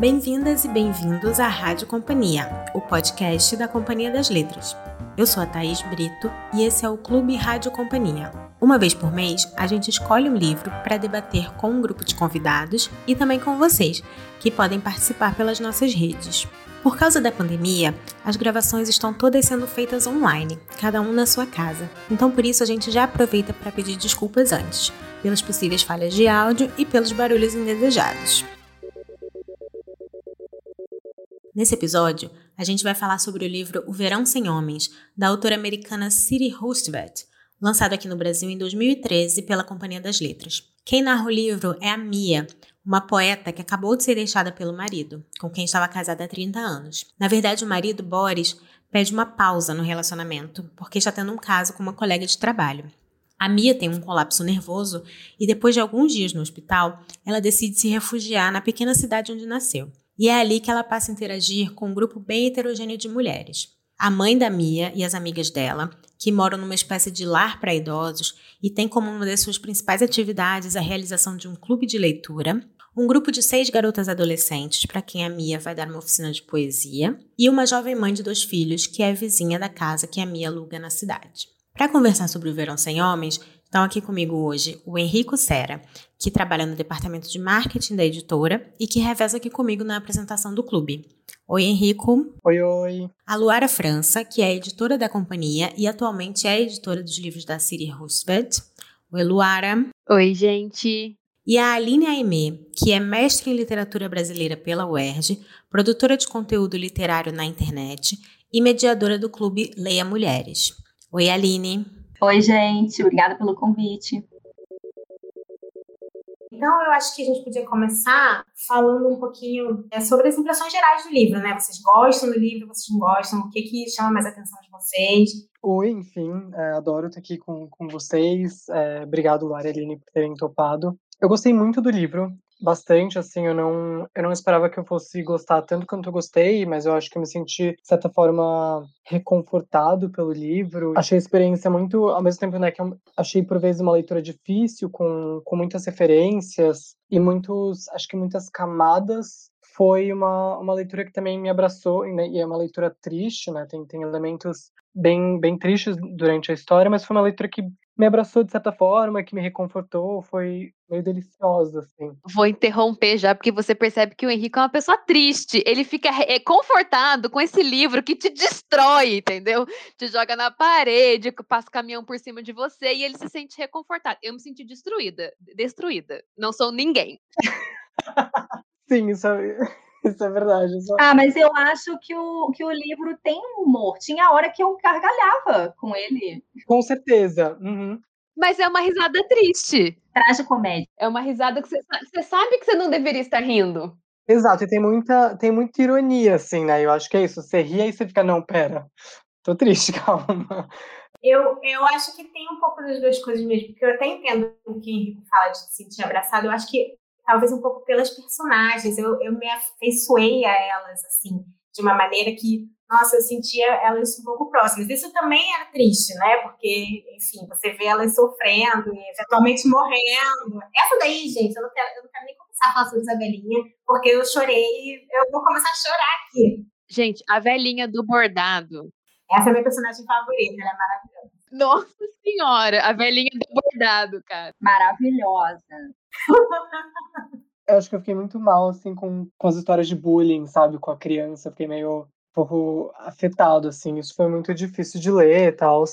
Bem-vindas e bem-vindos à Rádio Companhia, o podcast da Companhia das Letras. Eu sou a Thaís Brito e esse é o Clube Rádio Companhia. Uma vez por mês, a gente escolhe um livro para debater com um grupo de convidados e também com vocês, que podem participar pelas nossas redes. Por causa da pandemia, as gravações estão todas sendo feitas online, cada um na sua casa. Então, por isso, a gente já aproveita para pedir desculpas antes, pelas possíveis falhas de áudio e pelos barulhos indesejados. Nesse episódio, a gente vai falar sobre o livro O Verão Sem Homens, da autora americana Ciri Hustvedt, lançado aqui no Brasil em 2013 pela Companhia das Letras. Quem narra o livro é a Mia, uma poeta que acabou de ser deixada pelo marido, com quem estava casada há 30 anos. Na verdade, o marido, Boris, pede uma pausa no relacionamento, porque está tendo um caso com uma colega de trabalho. A Mia tem um colapso nervoso e, depois de alguns dias no hospital, ela decide se refugiar na pequena cidade onde nasceu. E é ali que ela passa a interagir com um grupo bem heterogêneo de mulheres. A mãe da Mia e as amigas dela, que moram numa espécie de lar para idosos e tem como uma das suas principais atividades a realização de um clube de leitura, um grupo de seis garotas adolescentes para quem a Mia vai dar uma oficina de poesia, e uma jovem mãe de dois filhos que é vizinha da casa que a Mia aluga na cidade. Para conversar sobre o Verão Sem Homens, Estão aqui comigo hoje o Henrico Sera, que trabalha no departamento de marketing da editora e que reveza aqui comigo na apresentação do clube. Oi, Henrico. Oi, oi. A Luara França, que é editora da companhia e atualmente é editora dos livros da Siri Roosevelt. Oi, Luara. Oi, gente. E a Aline Aimee, que é mestre em literatura brasileira pela UERJ, produtora de conteúdo literário na internet e mediadora do clube Leia Mulheres. Oi, Aline. Oi, gente, obrigada pelo convite. Então, eu acho que a gente podia começar falando um pouquinho é, sobre as impressões gerais do livro, né? Vocês gostam do livro, vocês não gostam? O que, que chama mais a atenção de vocês? Oi, enfim, é, adoro estar aqui com, com vocês. É, obrigado, Lara e Aline, por terem topado. Eu gostei muito do livro bastante, assim, eu não, eu não esperava que eu fosse gostar tanto quanto eu gostei, mas eu acho que eu me senti, de certa forma, reconfortado pelo livro. Achei a experiência muito, ao mesmo tempo, né, que eu achei por vezes uma leitura difícil, com, com muitas referências e muitos, acho que muitas camadas foi uma, uma leitura que também me abraçou, né, e é uma leitura triste, né, tem, tem elementos bem, bem tristes durante a história, mas foi uma leitura que me abraçou de certa forma, que me reconfortou, foi meio deliciosa, assim. Vou interromper já, porque você percebe que o Henrique é uma pessoa triste. Ele fica é, confortado com esse livro que te destrói, entendeu? Te joga na parede, passa caminhão por cima de você e ele se sente reconfortado. Eu me senti destruída, destruída. Não sou ninguém. Sim, isso é... Isso é verdade. Só... Ah, mas eu acho que o, que o livro tem humor. Tinha hora que eu gargalhava com ele. Com certeza. Uhum. Mas é uma risada triste. Traz comédia. É uma risada que você, você sabe que você não deveria estar rindo. Exato, e tem muita, tem muita ironia, assim, né? Eu acho que é isso. Você ri e você fica, não, pera, tô triste, calma. Eu, eu acho que tem um pouco das duas coisas mesmo, porque eu até entendo o que o Henrique fala de se sentir abraçado. Eu acho que talvez um pouco pelas personagens. Eu, eu me afeiçoei a elas, assim, de uma maneira que, nossa, eu sentia elas um pouco próximas. Isso também era triste, né? Porque, enfim, você vê elas sofrendo e eventualmente morrendo. Essa daí, gente, eu não quero, eu não quero nem começar a falar sobre Isabelinha, porque eu chorei, eu vou começar a chorar aqui. Gente, a velhinha do bordado. Essa é a minha personagem favorita, ela é maravilhosa. Nossa senhora, a velhinha do bordado, cara. Maravilhosa. Eu acho que eu fiquei muito mal, assim, com, com as histórias de bullying, sabe? Com a criança. Eu fiquei meio um pouco afetado, assim. Isso foi muito difícil de ler e tal.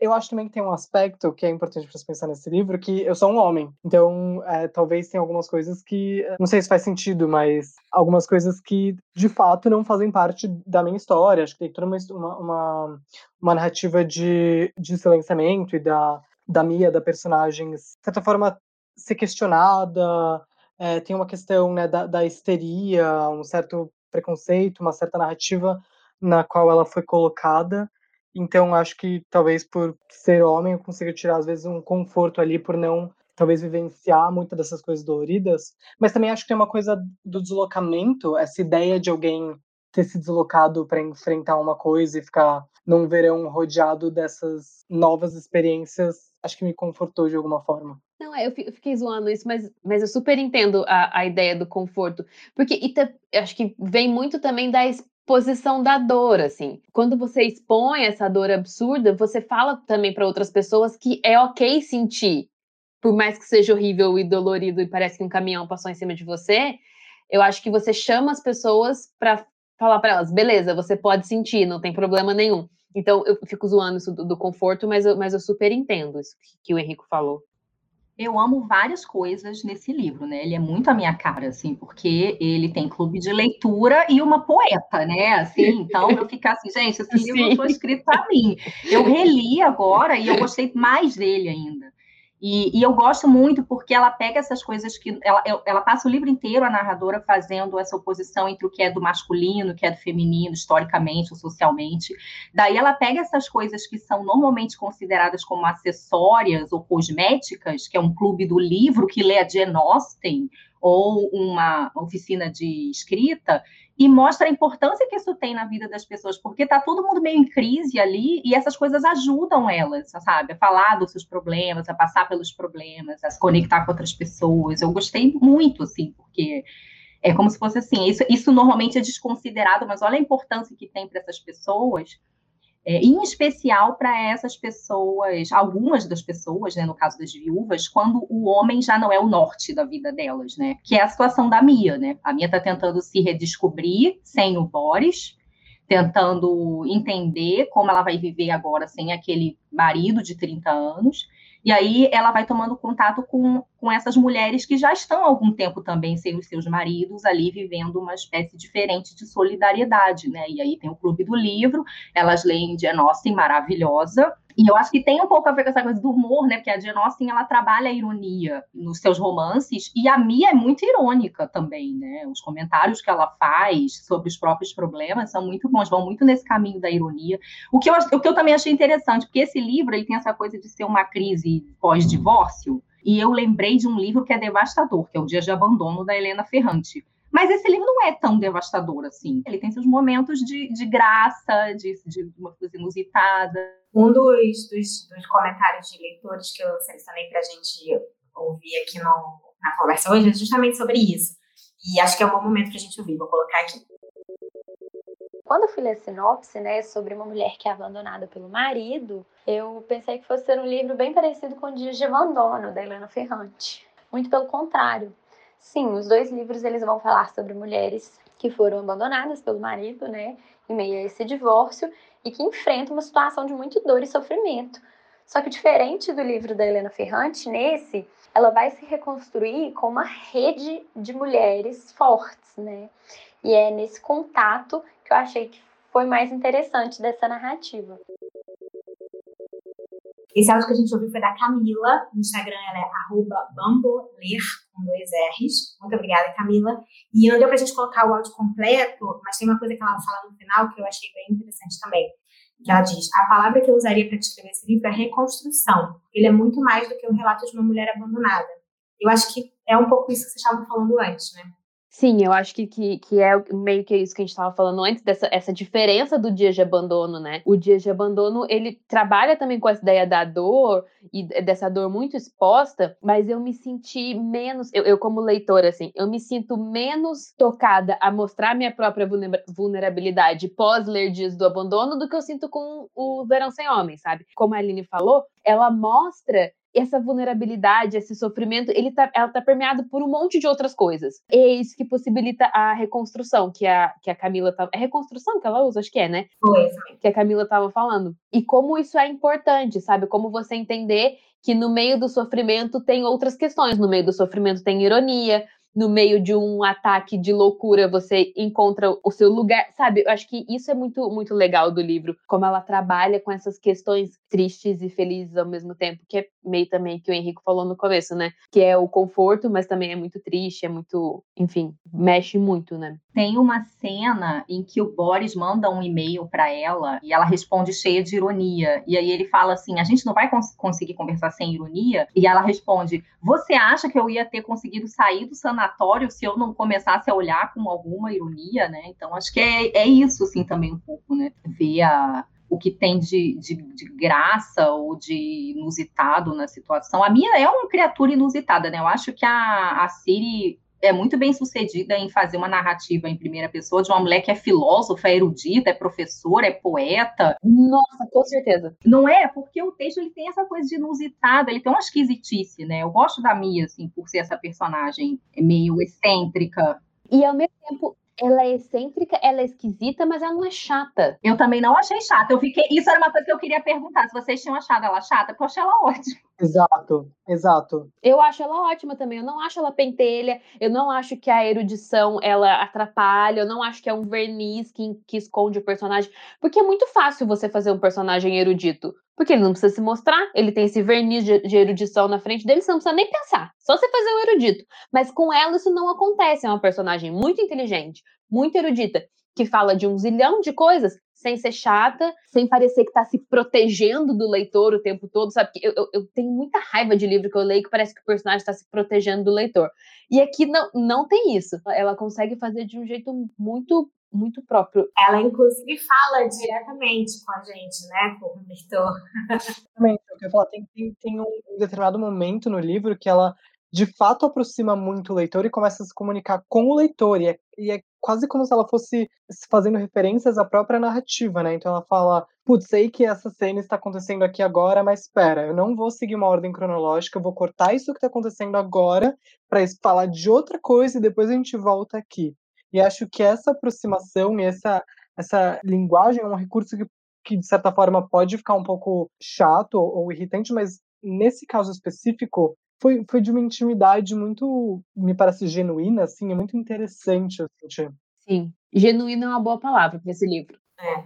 Eu acho também que tem um aspecto que é importante para você pensar nesse livro, que eu sou um homem. Então, é, talvez tenha algumas coisas que... Não sei se faz sentido, mas algumas coisas que, de fato, não fazem parte da minha história. Acho que tem toda uma, uma, uma narrativa de, de silenciamento e da, da Mia, da personagem, de certa forma, ser questionada, é, tem uma questão né, da, da histeria, um certo preconceito, uma certa narrativa na qual ela foi colocada. Então, acho que talvez por ser homem eu consiga tirar, às vezes, um conforto ali por não, talvez, vivenciar muitas dessas coisas doloridas. Mas também acho que tem uma coisa do deslocamento, essa ideia de alguém ter se deslocado para enfrentar uma coisa e ficar num verão rodeado dessas novas experiências, acho que me confortou de alguma forma. Não, eu fiquei zoando isso, mas, mas eu super entendo a, a ideia do conforto. Porque acho que vem muito também da exposição da dor, assim. Quando você expõe essa dor absurda, você fala também para outras pessoas que é ok sentir. Por mais que seja horrível e dolorido e parece que um caminhão passou em cima de você, eu acho que você chama as pessoas para falar para elas, beleza, você pode sentir, não tem problema nenhum. Então, eu fico zoando isso do, do conforto, mas eu, mas eu super entendo isso que, que o Henrico falou eu amo várias coisas nesse livro, né? Ele é muito a minha cara, assim, porque ele tem clube de leitura e uma poeta, né? Assim, então eu fico assim, gente, esse livro Sim. foi escrito para mim. Eu reli agora e eu gostei mais dele ainda. E, e, eu gosto muito porque ela pega essas coisas que. Ela, ela passa o livro inteiro, a narradora, fazendo essa oposição entre o que é do masculino, o que é do feminino, historicamente ou socialmente. Daí ela pega essas coisas que são normalmente consideradas como acessórias ou cosméticas, que é um clube do livro que lê a Jane Austen, ou uma oficina de escrita, e mostra a importância que isso tem na vida das pessoas, porque está todo mundo meio em crise ali e essas coisas ajudam elas, sabe, a falar dos seus problemas, a passar pelos problemas, a se conectar com outras pessoas. Eu gostei muito, assim, porque é como se fosse assim, isso, isso normalmente é desconsiderado, mas olha a importância que tem para essas pessoas é, em especial para essas pessoas, algumas das pessoas, né, no caso das viúvas, quando o homem já não é o norte da vida delas, né? Que é a situação da Mia, né? A Mia está tentando se redescobrir sem o Boris, tentando entender como ela vai viver agora sem aquele marido de 30 anos. E aí ela vai tomando contato com, com essas mulheres que já estão há algum tempo também sem os seus maridos, ali vivendo uma espécie diferente de solidariedade, né? E aí tem o Clube do Livro, elas leem Jane Austen, maravilhosa, e eu acho que tem um pouco a ver com essa coisa do humor, né? Porque a Jane Austen, ela trabalha a ironia nos seus romances, e a Mia é muito irônica também, né? Os comentários que ela faz sobre os próprios problemas são muito bons, vão muito nesse caminho da ironia. O que eu, o que eu também achei interessante, porque esse livro, ele tem essa coisa de ser uma crise pós-divórcio, e eu lembrei de um livro que é devastador, que é O Dia de Abandono, da Helena Ferrante. Mas esse livro não é tão devastador assim. Ele tem seus momentos de, de graça, de, de uma coisa inusitada. Um dos, dos, dos comentários de leitores que eu selecionei para a gente ouvir aqui no, na conversa hoje é justamente sobre isso. E acho que é um bom momento para a gente ouvir. Vou colocar aqui. Quando eu fui ler a sinopse, né, sobre uma mulher que é abandonada pelo marido, eu pensei que fosse ser um livro bem parecido com Dias de Abandono, da Helena Ferrante. Muito pelo contrário. Sim, os dois livros eles vão falar sobre mulheres que foram abandonadas pelo marido, né, em meio a esse divórcio e que enfrentam uma situação de muito dor e sofrimento. Só que diferente do livro da Helena Ferrante, nesse ela vai se reconstruir com uma rede de mulheres fortes, né? E é nesse contato que eu achei que foi mais interessante dessa narrativa. Esse áudio que a gente ouviu foi da Camila. No Instagram ela é bamboler, com dois R's. Muito obrigada, Camila. E não deu pra gente colocar o áudio completo, mas tem uma coisa que ela fala no final que eu achei bem interessante também. Que ela diz: a palavra que eu usaria para descrever esse livro é reconstrução. Ele é muito mais do que um relato de uma mulher abandonada. Eu acho que é um pouco isso que vocês estavam falando antes, né? Sim, eu acho que, que, que é meio que isso que a gente estava falando antes, dessa essa diferença do dia de abandono, né? O dia de abandono, ele trabalha também com essa ideia da dor e dessa dor muito exposta, mas eu me senti menos, eu, eu como leitora, assim, eu me sinto menos tocada a mostrar minha própria vulnerabilidade pós ler Dias do Abandono do que eu sinto com o Verão Sem Homens, sabe? Como a Aline falou, ela mostra essa vulnerabilidade, esse sofrimento, ele tá, ela tá permeado por um monte de outras coisas. E é isso que possibilita a reconstrução, que a, que a Camila tá. É reconstrução que ela usa, acho que é, né? Foi. Que a Camila tava falando. E como isso é importante, sabe? Como você entender que no meio do sofrimento tem outras questões. No meio do sofrimento tem ironia, no meio de um ataque de loucura, você encontra o seu lugar, sabe? Eu acho que isso é muito, muito legal do livro, como ela trabalha com essas questões tristes e felizes ao mesmo tempo, que é meio também que o Henrico falou no começo, né? Que é o conforto, mas também é muito triste, é muito, enfim, mexe muito, né? Tem uma cena em que o Boris manda um e-mail para ela e ela responde cheia de ironia. E aí ele fala assim: "A gente não vai cons conseguir conversar sem ironia?" E ela responde: "Você acha que eu ia ter conseguido sair do sanatório se eu não começasse a olhar com alguma ironia, né?" Então acho que é, é isso assim também um pouco, né? Ver a o que tem de, de, de, graça ou de inusitado na situação. A minha é uma criatura inusitada, né? Eu acho que a, a Siri é muito bem sucedida em fazer uma narrativa em primeira pessoa de uma mulher que é filósofa, é erudita, é professora, é poeta. Nossa, com certeza. Não é? Porque o texto ele tem essa coisa de inusitada, ele tem uma esquisitice, né? Eu gosto da Mia, assim, por ser essa personagem meio excêntrica. E ao mesmo tempo, ela é excêntrica, ela é esquisita, mas ela não é chata. Eu também não achei chata. Eu fiquei. Isso era uma coisa que eu queria perguntar. Se vocês tinham achado ela chata, porque eu achei ela ótima. Exato, exato. Eu acho ela ótima também. Eu não acho ela pentelha. Eu não acho que a erudição ela atrapalha. Eu não acho que é um verniz que, que esconde o personagem. Porque é muito fácil você fazer um personagem erudito. Porque ele não precisa se mostrar, ele tem esse verniz de, de, erudição na frente dele, você não precisa nem pensar, só você fazer um erudito. Mas com ela isso não acontece, é uma personagem muito inteligente, muito erudita, que fala de um zilhão de coisas sem ser chata, sem parecer que está se protegendo do leitor o tempo todo, sabe? Eu, eu, eu, tenho muita raiva de livro que eu leio que parece que o personagem está se protegendo do leitor. E aqui não, não tem isso. Ela consegue fazer de um jeito muito muito próprio. Ela, inclusive, fala diretamente com a gente, né, com o leitor. Exatamente, eu quero falar, tem, tem, tem um determinado momento no livro que ela de fato aproxima muito o leitor e começa a se comunicar com o leitor. E é, e é, quase como se ela fosse fazendo referências à própria narrativa, né? Então ela fala: Putz, sei que essa cena está acontecendo aqui agora, mas espera, eu não vou seguir uma ordem cronológica, eu vou cortar isso que está acontecendo agora para falar de outra coisa e depois a gente volta aqui. E acho que essa aproximação e essa, essa linguagem é um recurso que, que, de certa forma, pode ficar um pouco chato ou, ou irritante, mas nesse caso específico, foi, foi de uma intimidade muito, me parece, genuína, assim, é muito interessante, eu senti. Sim, genuína é uma boa palavra para esse livro. É, é,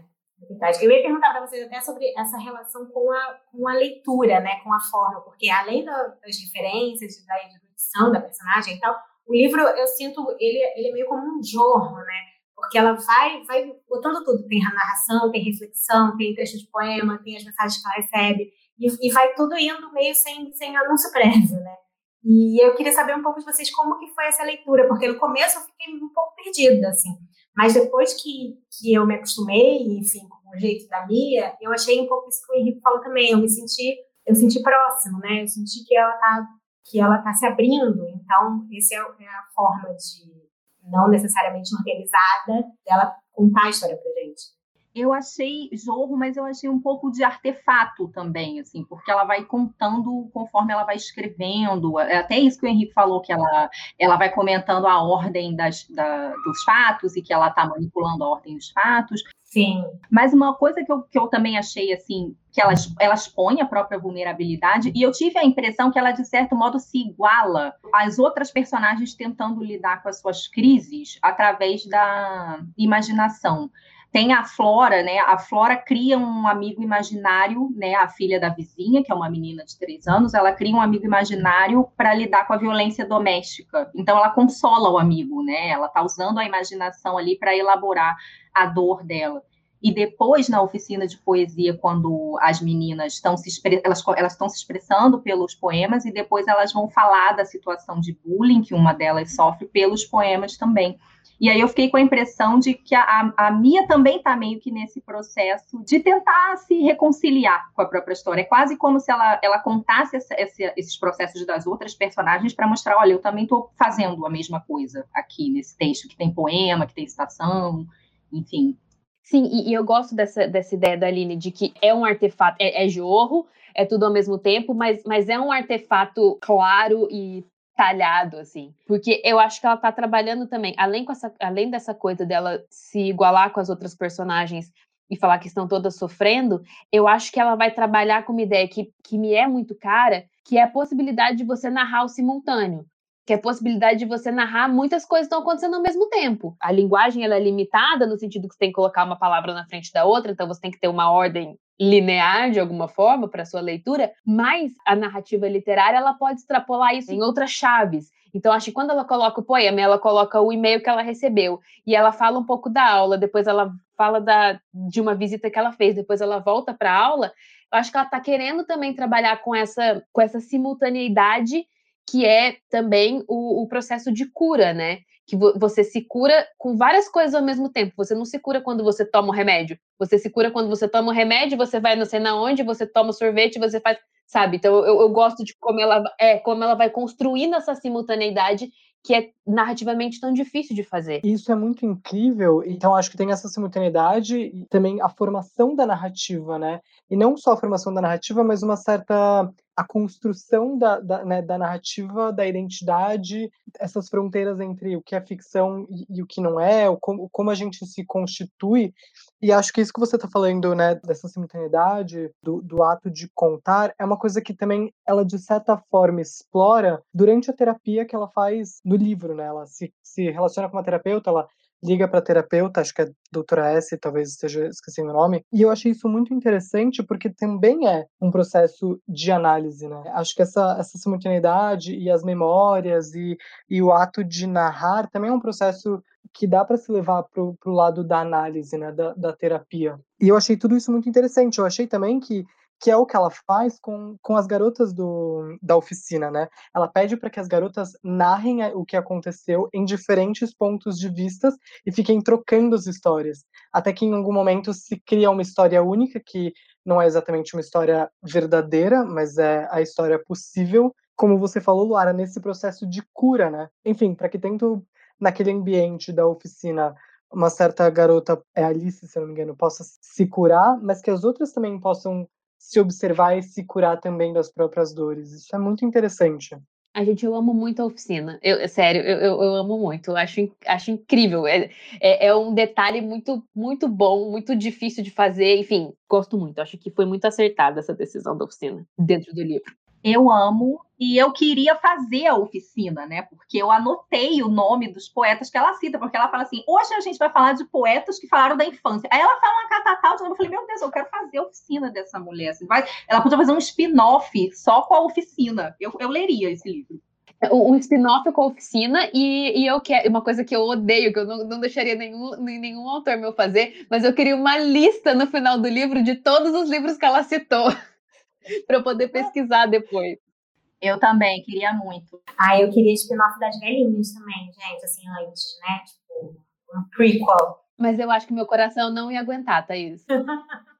verdade. Eu ia perguntar para vocês até sobre essa relação com a, com a leitura, né, com a forma, porque além das referências, da erudição da personagem e tal, o livro, eu sinto, ele, ele é meio como um jorro, né, porque ela vai, vai botando tudo. Tem a narração, tem reflexão, tem trecho de poema, tem as mensagens que ela recebe. E, e vai tudo indo meio sem, sem anúncio prévio, né? E eu queria saber um pouco de vocês como que foi essa leitura, porque no começo eu fiquei um pouco perdida, assim. Mas depois que, que eu me acostumei, enfim, com o jeito da Mia, eu achei um pouco isso que o Henrique falou também. Eu me senti, eu senti próximo, né? Eu senti que ela tá, que ela tá se abrindo. Então, essa é, é a forma de, não necessariamente organizada, dela contar a história pra gente eu achei jorro, mas eu achei um pouco de artefato também, assim, porque ela vai contando conforme ela vai escrevendo. É até isso que o Henrique falou, que ela, ela vai comentando a ordem das, da, dos fatos e que ela está manipulando a ordem dos fatos. Sim. Mas uma coisa que eu, que eu também achei, assim, que ela, ela expõe a própria vulnerabilidade, e eu tive a impressão que ela, de certo modo, se iguala às outras personagens tentando lidar com as suas crises através da imaginação. Tem a Flora, né? A Flora cria um amigo imaginário, né? A filha da vizinha, que é uma menina de três anos, ela cria um amigo imaginário para lidar com a violência doméstica. Então, ela consola o amigo, né? Ela está usando a imaginação ali para elaborar a dor dela. E depois, na oficina de poesia, quando as meninas estão se, elas, elas estão se expressando pelos poemas, e depois elas vão falar da situação de bullying que uma delas sofre pelos poemas também. E aí eu fiquei com a impressão de que a, a Mia também está meio que nesse processo de tentar se reconciliar com a própria história. É quase como se ela, ela contasse essa, esse, esses processos das outras personagens para mostrar, olha, eu também estou fazendo a mesma coisa aqui nesse texto, que tem poema, que tem citação, enfim. Sim, e, e eu gosto dessa, dessa ideia da Aline de que é um artefato, é, é jorro, é tudo ao mesmo tempo, mas, mas é um artefato claro e talhado, assim. Porque eu acho que ela tá trabalhando também, além, com essa, além dessa coisa dela se igualar com as outras personagens e falar que estão todas sofrendo, eu acho que ela vai trabalhar com uma ideia que, que me é muito cara, que é a possibilidade de você narrar o simultâneo. Que é a possibilidade de você narrar muitas coisas estão acontecendo ao mesmo tempo. A linguagem ela é limitada no sentido que você tem que colocar uma palavra na frente da outra, então você tem que ter uma ordem linear de alguma forma para sua leitura, mas a narrativa literária ela pode extrapolar isso em outras chaves. Então, acho que quando ela coloca o poema, ela coloca o e-mail que ela recebeu e ela fala um pouco da aula, depois ela fala da, de uma visita que ela fez, depois ela volta para a aula. Eu acho que ela está querendo também trabalhar com essa, com essa simultaneidade que é também o, o processo de cura, né? Que vo você se cura com várias coisas ao mesmo tempo. Você não se cura quando você toma o remédio. Você se cura quando você toma o remédio, você vai não sei na onde, você toma sorvete, você faz sabe? Então eu, eu gosto de como ela é, como ela vai construindo essa simultaneidade que é narrativamente tão difícil de fazer. Isso é muito incrível. Então, acho que tem essa simultaneidade e também a formação da narrativa, né? E não só a formação da narrativa, mas uma certa a construção da, da, né, da, narrativa, da identidade, essas fronteiras entre o que é ficção e, e o que não é, o como, como, a gente se constitui. E acho que isso que você está falando, né, dessa simultaneidade, do, do, ato de contar, é uma coisa que também ela, de certa forma, explora durante a terapia que ela faz no livro. Né? Ela se, se relaciona com uma terapeuta, ela liga para terapeuta, acho que é doutora S, talvez esteja esquecendo o nome, e eu achei isso muito interessante porque também é um processo de análise, né? Acho que essa, essa simultaneidade e as memórias e, e o ato de narrar também é um processo que dá para se levar para o lado da análise, né, da, da terapia. E eu achei tudo isso muito interessante. Eu achei também que que é o que ela faz com, com as garotas do, da oficina, né? Ela pede para que as garotas narrem o que aconteceu em diferentes pontos de vistas e fiquem trocando as histórias, até que em algum momento se cria uma história única que não é exatamente uma história verdadeira, mas é a história possível, como você falou, Luara, nesse processo de cura, né? Enfim, para que tanto naquele ambiente da oficina uma certa garota, é Alice, se não me engano, possa se curar, mas que as outras também possam se observar e se curar também das próprias dores. Isso é muito interessante. A gente, eu amo muito a oficina. Eu, sério, eu, eu, eu amo muito. Acho, acho incrível. É, é, é, um detalhe muito, muito bom, muito difícil de fazer. Enfim, gosto muito. Acho que foi muito acertada essa decisão da oficina dentro do livro eu amo e eu queria fazer a oficina, né? Porque eu anotei o nome dos poetas que ela cita, porque ela fala assim: hoje a gente vai falar de poetas que falaram da infância. Aí ela fala uma catatal de novo. Eu falei: meu Deus, eu quero fazer a oficina dessa mulher. Assim, vai... Ela podia fazer um spin-off só com a oficina. Eu, eu leria esse livro um spin-off com a oficina e, e eu quero uma coisa que eu odeio, que eu não, não deixaria nenhum, nenhum autor meu fazer, mas eu queria uma lista no final do livro de todos os livros que ela citou. para eu poder pesquisar depois. Eu também, queria muito. Ah, eu queria spin-off das velhinhas também, gente, assim, antes, né? Tipo, um prequel. Mas eu acho que meu coração não ia aguentar, Thaís.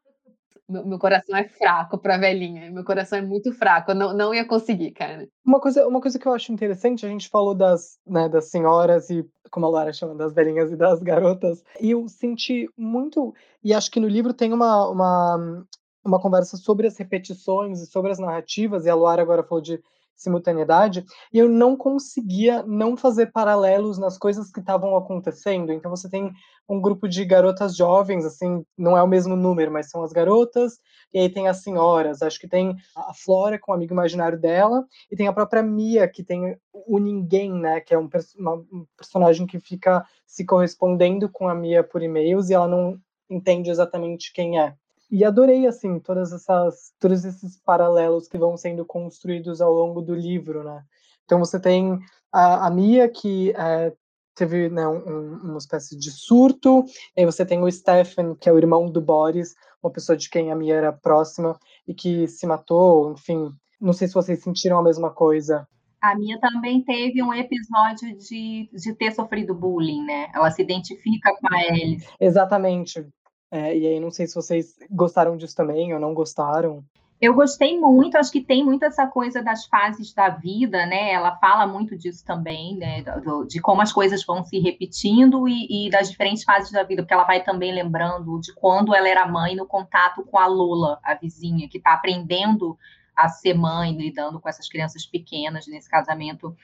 meu, meu coração é fraco para velhinha. Meu coração é muito fraco. Eu não, não ia conseguir, cara. Uma coisa, uma coisa que eu acho interessante, a gente falou das, né, das senhoras e, como a Lara chama, das velhinhas e das garotas. E eu senti muito. E acho que no livro tem uma, uma, uma conversa sobre as repetições e sobre as narrativas, e a Luara agora falou de simultaneidade, e eu não conseguia não fazer paralelos nas coisas que estavam acontecendo. Então você tem um grupo de garotas jovens, assim, não é o mesmo número, mas são as garotas, e aí tem as senhoras, acho que tem a Flora com o amigo imaginário dela, e tem a própria Mia, que tem o ninguém, né, que é um, uma, um personagem que fica se correspondendo com a Mia por e-mails, e ela não entende exatamente quem é. E adorei, assim, todas essas, todos esses paralelos que vão sendo construídos ao longo do livro, né? Então você tem a, a Mia, que é, teve né, um, uma espécie de surto, e aí você tem o Stefan, que é o irmão do Boris, uma pessoa de quem a Mia era próxima e que se matou, enfim. Não sei se vocês sentiram a mesma coisa. A Mia também teve um episódio de, de ter sofrido bullying, né? Ela se identifica com a Alice. Exatamente. É, e aí não sei se vocês gostaram disso também ou não gostaram. Eu gostei muito, acho que tem muito essa coisa das fases da vida, né? Ela fala muito disso também, né? De como as coisas vão se repetindo e, e, das diferentes fases da vida, porque ela vai também lembrando de quando ela era mãe no contato com a Lola, a vizinha, que está aprendendo a ser mãe, lidando com essas crianças pequenas nesse casamento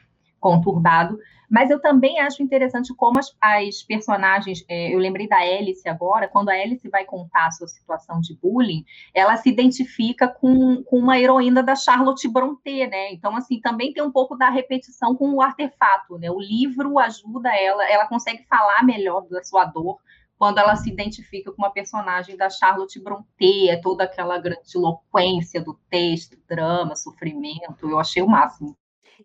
conturbado. Mas eu também acho interessante como as, as personagens. É, eu lembrei da Alice agora, quando a Alice vai contar a sua situação de bullying, ela se identifica com, com uma heroína da Charlotte Brontë, né? Então, assim, também tem um pouco da repetição com o artefato, né? O livro ajuda ela, ela consegue falar melhor da sua dor quando ela se identifica com uma personagem da Charlotte Brontë, é toda aquela grandiloquência do texto, drama, sofrimento. Eu achei o máximo.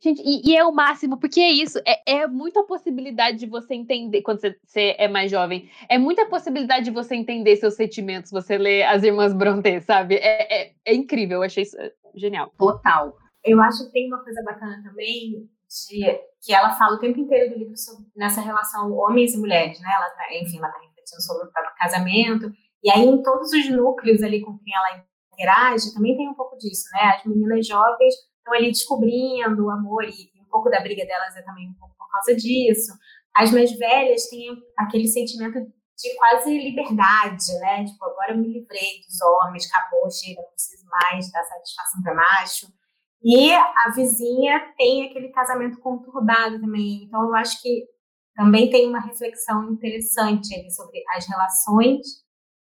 Gente, e, e, é o máximo, porque é isso, é, é muita possibilidade de você entender, quando você, você, é mais jovem, é muita possibilidade de você entender seus sentimentos, você lê As Irmãs Brontë, sabe? É, é, é incrível, eu achei isso é, genial. Total. Eu acho que tem uma coisa bacana também de que ela fala o tempo inteiro do livro sobre, nessa relação homens e mulheres, né? Ela tá, enfim, ela está refletindo sobre o próprio casamento e aí em todos os núcleos ali com quem ela interage também tem um pouco disso, né? As meninas jovens estão ali descobrindo o amor e, um pouco da briga delas é também um pouco por causa disso. As mais velhas têm aquele sentimento de quase liberdade, né? Tipo, agora eu me livrei dos homens, acabou, chega, não preciso mais dar satisfação para macho. E a vizinha tem aquele casamento conturbado também. Então, eu acho que também tem uma reflexão interessante ali sobre as relações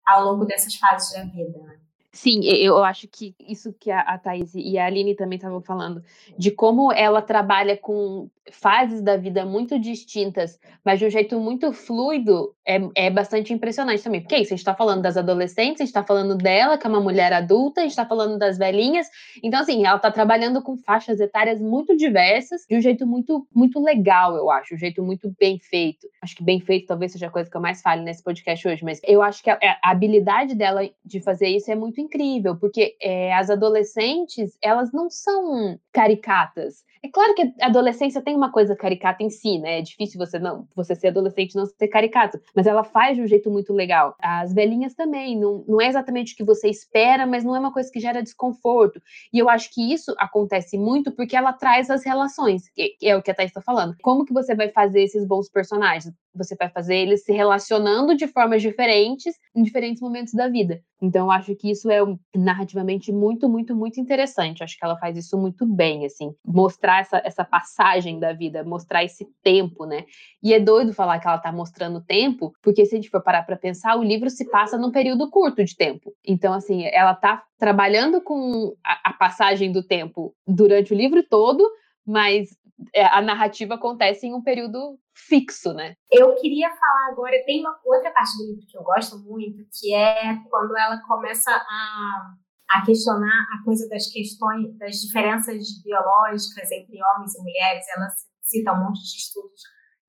ao longo dessas fases da vida. Sim, eu acho que isso que a Thaís e a Aline também estavam falando, de como ela trabalha com fases da vida muito distintas, mas de um jeito muito fluido, é, é bastante impressionante também. Porque é isso, a gente está falando das adolescentes, a gente está falando dela, que é uma mulher adulta, a gente está falando das velhinhas. Então, assim, ela está trabalhando com faixas etárias muito diversas, de um jeito muito, muito legal, eu acho, um jeito muito bem feito. Acho que bem feito talvez seja a coisa que eu mais fale nesse podcast hoje, mas eu acho que a, a habilidade dela de fazer isso é muito incrível, porque é, as adolescentes, elas não são caricatas é claro que a adolescência tem uma coisa caricata em si, né? É difícil você não, você ser adolescente e não ser caricato, mas ela faz de um jeito muito legal. As velhinhas também, não, não é exatamente o que você espera, mas não é uma coisa que gera desconforto. E eu acho que isso acontece muito porque ela traz as relações, que é o que a Thais está falando. Como que você vai fazer esses bons personagens? Você vai fazer eles se relacionando de formas diferentes em diferentes momentos da vida. Então, eu acho que isso é narrativamente muito, muito, muito interessante. Acho que ela faz isso muito bem, assim, mostrar essa, essa passagem da vida, mostrar esse tempo, né? E é doido falar que ela tá mostrando tempo, porque se a gente for parar para pensar, o livro se passa num período curto de tempo. Então, assim, ela tá trabalhando com a, a passagem do tempo durante o livro todo, mas é, a narrativa acontece em um período fixo, né? Eu queria falar agora, tem uma outra parte do livro que eu gosto muito, que é quando ela começa a, a questionar a coisa das questões, das diferenças biológicas entre homens e mulheres. Ela cita um monte de estudos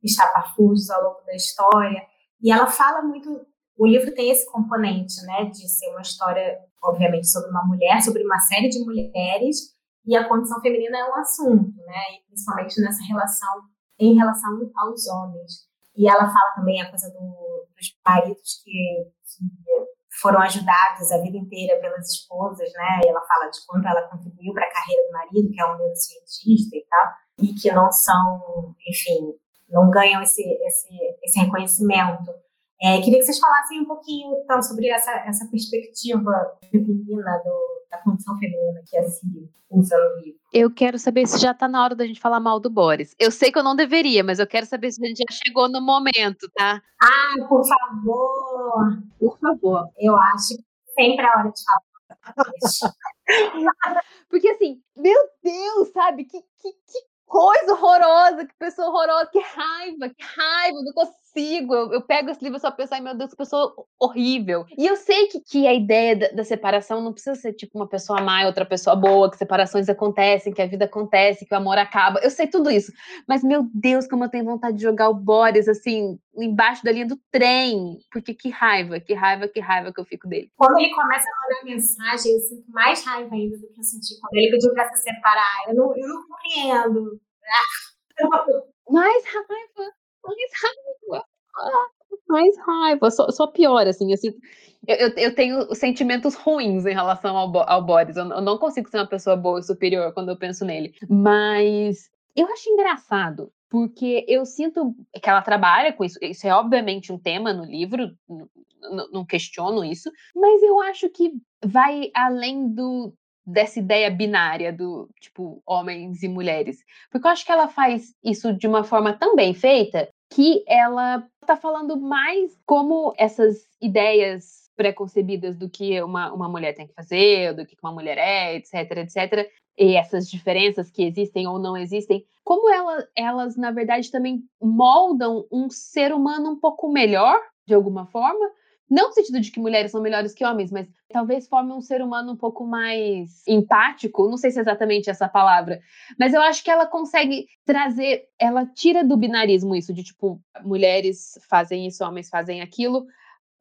estapafúrdios ao longo da história, e ela fala muito. O livro tem esse componente, né, de ser uma história, obviamente, sobre uma mulher, sobre uma série de mulheres, e a condição feminina é um assunto, né? E principalmente nessa relação, em relação aos homens. E ela fala também a coisa do, dos maridos que, que, foram ajudados a vida inteira pelas esposas, né? E ela fala de quanto ela contribuiu para a carreira do marido, que é um neurocientista e tal, e que não são, enfim, não ganham esse, esse, esse reconhecimento. É, queria que vocês falassem um pouquinho então, sobre essa, essa perspectiva feminina do, da condição feminina que a Síria usa no livro. Eu quero saber se já está na hora da gente falar mal do Boris. Eu sei que eu não deveria, mas eu quero saber se a gente já chegou no momento, tá? Ah, por favor. Por favor. Eu acho que sempre é a hora de falar. Porque assim, meu Deus, sabe? Que, que, que coisa horrorosa, que pessoa horrorosa, que raiva, que raiva, não consigo. Eu, eu pego esse livro só penso, ai meu Deus, que pessoa horrível. E eu sei que, que a ideia da, da, separação não precisa ser tipo uma pessoa má e outra pessoa boa, que separações acontecem, que a vida acontece, que o amor acaba. Eu sei tudo isso. Mas, meu Deus, como eu tenho vontade de jogar o Boris, assim, embaixo da linha do trem. Porque que raiva, que raiva, que raiva que eu fico dele. Quando ele começa a mandar mensagem, eu sinto mais raiva ainda do que eu senti quando ele pediu pra se separar. Eu não, eu não compreendo. mais raiva, mais raiva. Ah, mais raiva, só, só pior, assim, assim eu, eu, tenho sentimentos ruins em relação ao, ao Boris, eu, eu não consigo ser uma pessoa boa e superior quando eu penso nele, mas eu acho engraçado, porque eu sinto que ela trabalha com isso, isso é obviamente um tema no livro, não questiono isso, mas eu acho que vai além do, dessa ideia binária do tipo homens e mulheres. Porque eu acho que ela faz isso de uma forma tão bem feita que ela está falando mais como essas ideias preconcebidas do que uma, uma mulher tem que fazer, do que uma mulher é, etc, etc, e essas diferenças que existem ou não existem, como ela, elas, na verdade, também moldam um ser humano um pouco melhor, de alguma forma, não no sentido de que mulheres são melhores que homens, mas talvez forme um ser humano um pouco mais empático, não sei se é exatamente essa palavra, mas eu acho que ela consegue trazer, ela tira do binarismo isso de tipo, mulheres fazem isso, homens fazem aquilo,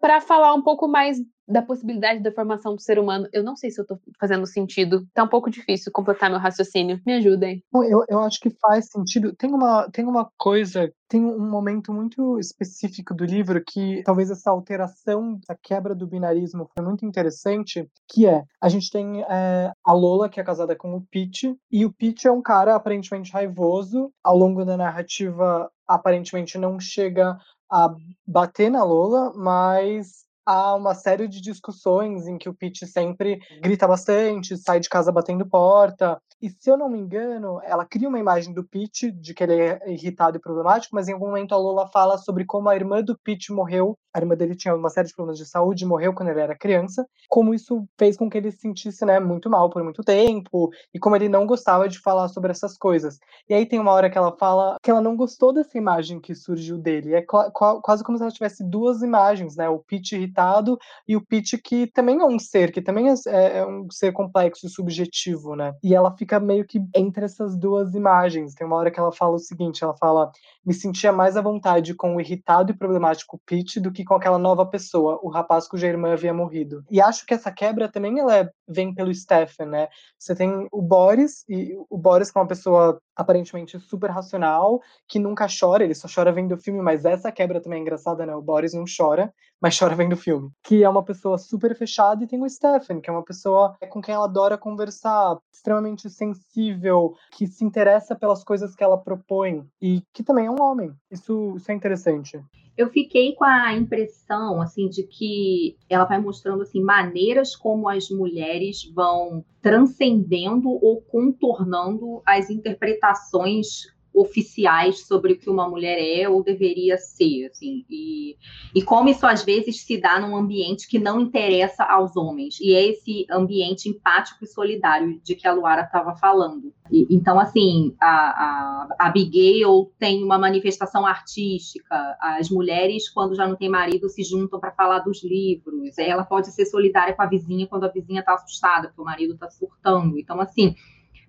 para falar um pouco mais da possibilidade da formação do ser humano. Eu não sei se eu tô fazendo sentido. Tá um pouco difícil completar meu raciocínio. Me ajudem. Eu, eu acho que faz sentido. Tem uma, tem uma coisa, tem um momento muito específico do livro que talvez essa alteração, essa quebra do binarismo foi muito interessante, que é, a gente tem é, a Lola, que é casada com o Pete, e o Pete é um cara aparentemente raivoso. Ao longo da narrativa, aparentemente não chega a bater na Lola, mas há uma série de discussões em que o Pete sempre grita bastante, sai de casa batendo porta. E se eu não me engano, ela cria uma imagem do Pete de que ele é irritado e problemático, mas em algum momento a Lola fala sobre como a irmã do Pete morreu. A irmã dele tinha uma série de problemas de saúde, morreu quando ele era criança. Como isso fez com que ele se sentisse né, muito mal por muito tempo e como ele não gostava de falar sobre essas coisas. E aí tem uma hora que ela fala que ela não gostou dessa imagem que surgiu dele. É quase como se ela tivesse duas imagens, né? O Pete irritado limitado, e o Pete que também é um ser, que também é, é, é um ser complexo e subjetivo, né? E ela fica meio que entre essas duas imagens. Tem uma hora que ela fala o seguinte, ela fala, me sentia mais à vontade com o irritado e problemático Pete do que com aquela nova pessoa, o rapaz cuja irmã havia morrido. E acho que essa quebra também ela é, vem pelo Stephen, né? Você tem o Boris, e o Boris que é uma pessoa aparentemente super racional, que nunca chora, ele só chora vendo o filme, mas essa quebra também é engraçada, né? O Boris não chora, mas chora vendo o filme. Que é uma pessoa super fechada e tem o Stephen, que é uma pessoa com quem ela adora conversar, extremamente sensível, que se interessa pelas coisas que ela propõe e que também é um homem. Isso, isso é interessante eu fiquei com a impressão assim de que ela vai mostrando assim maneiras como as mulheres vão transcendendo ou contornando as interpretações oficiais sobre o que uma mulher é ou deveria ser, assim, e, e como isso às vezes se dá num ambiente que não interessa aos homens, e é esse ambiente empático e solidário de que a Luara estava falando. E, então, assim, a, a, a Abigail tem uma manifestação artística, as mulheres, quando já não tem marido, se juntam para falar dos livros, ela pode ser solidária com a vizinha quando a vizinha está assustada, porque o marido está surtando, então, assim,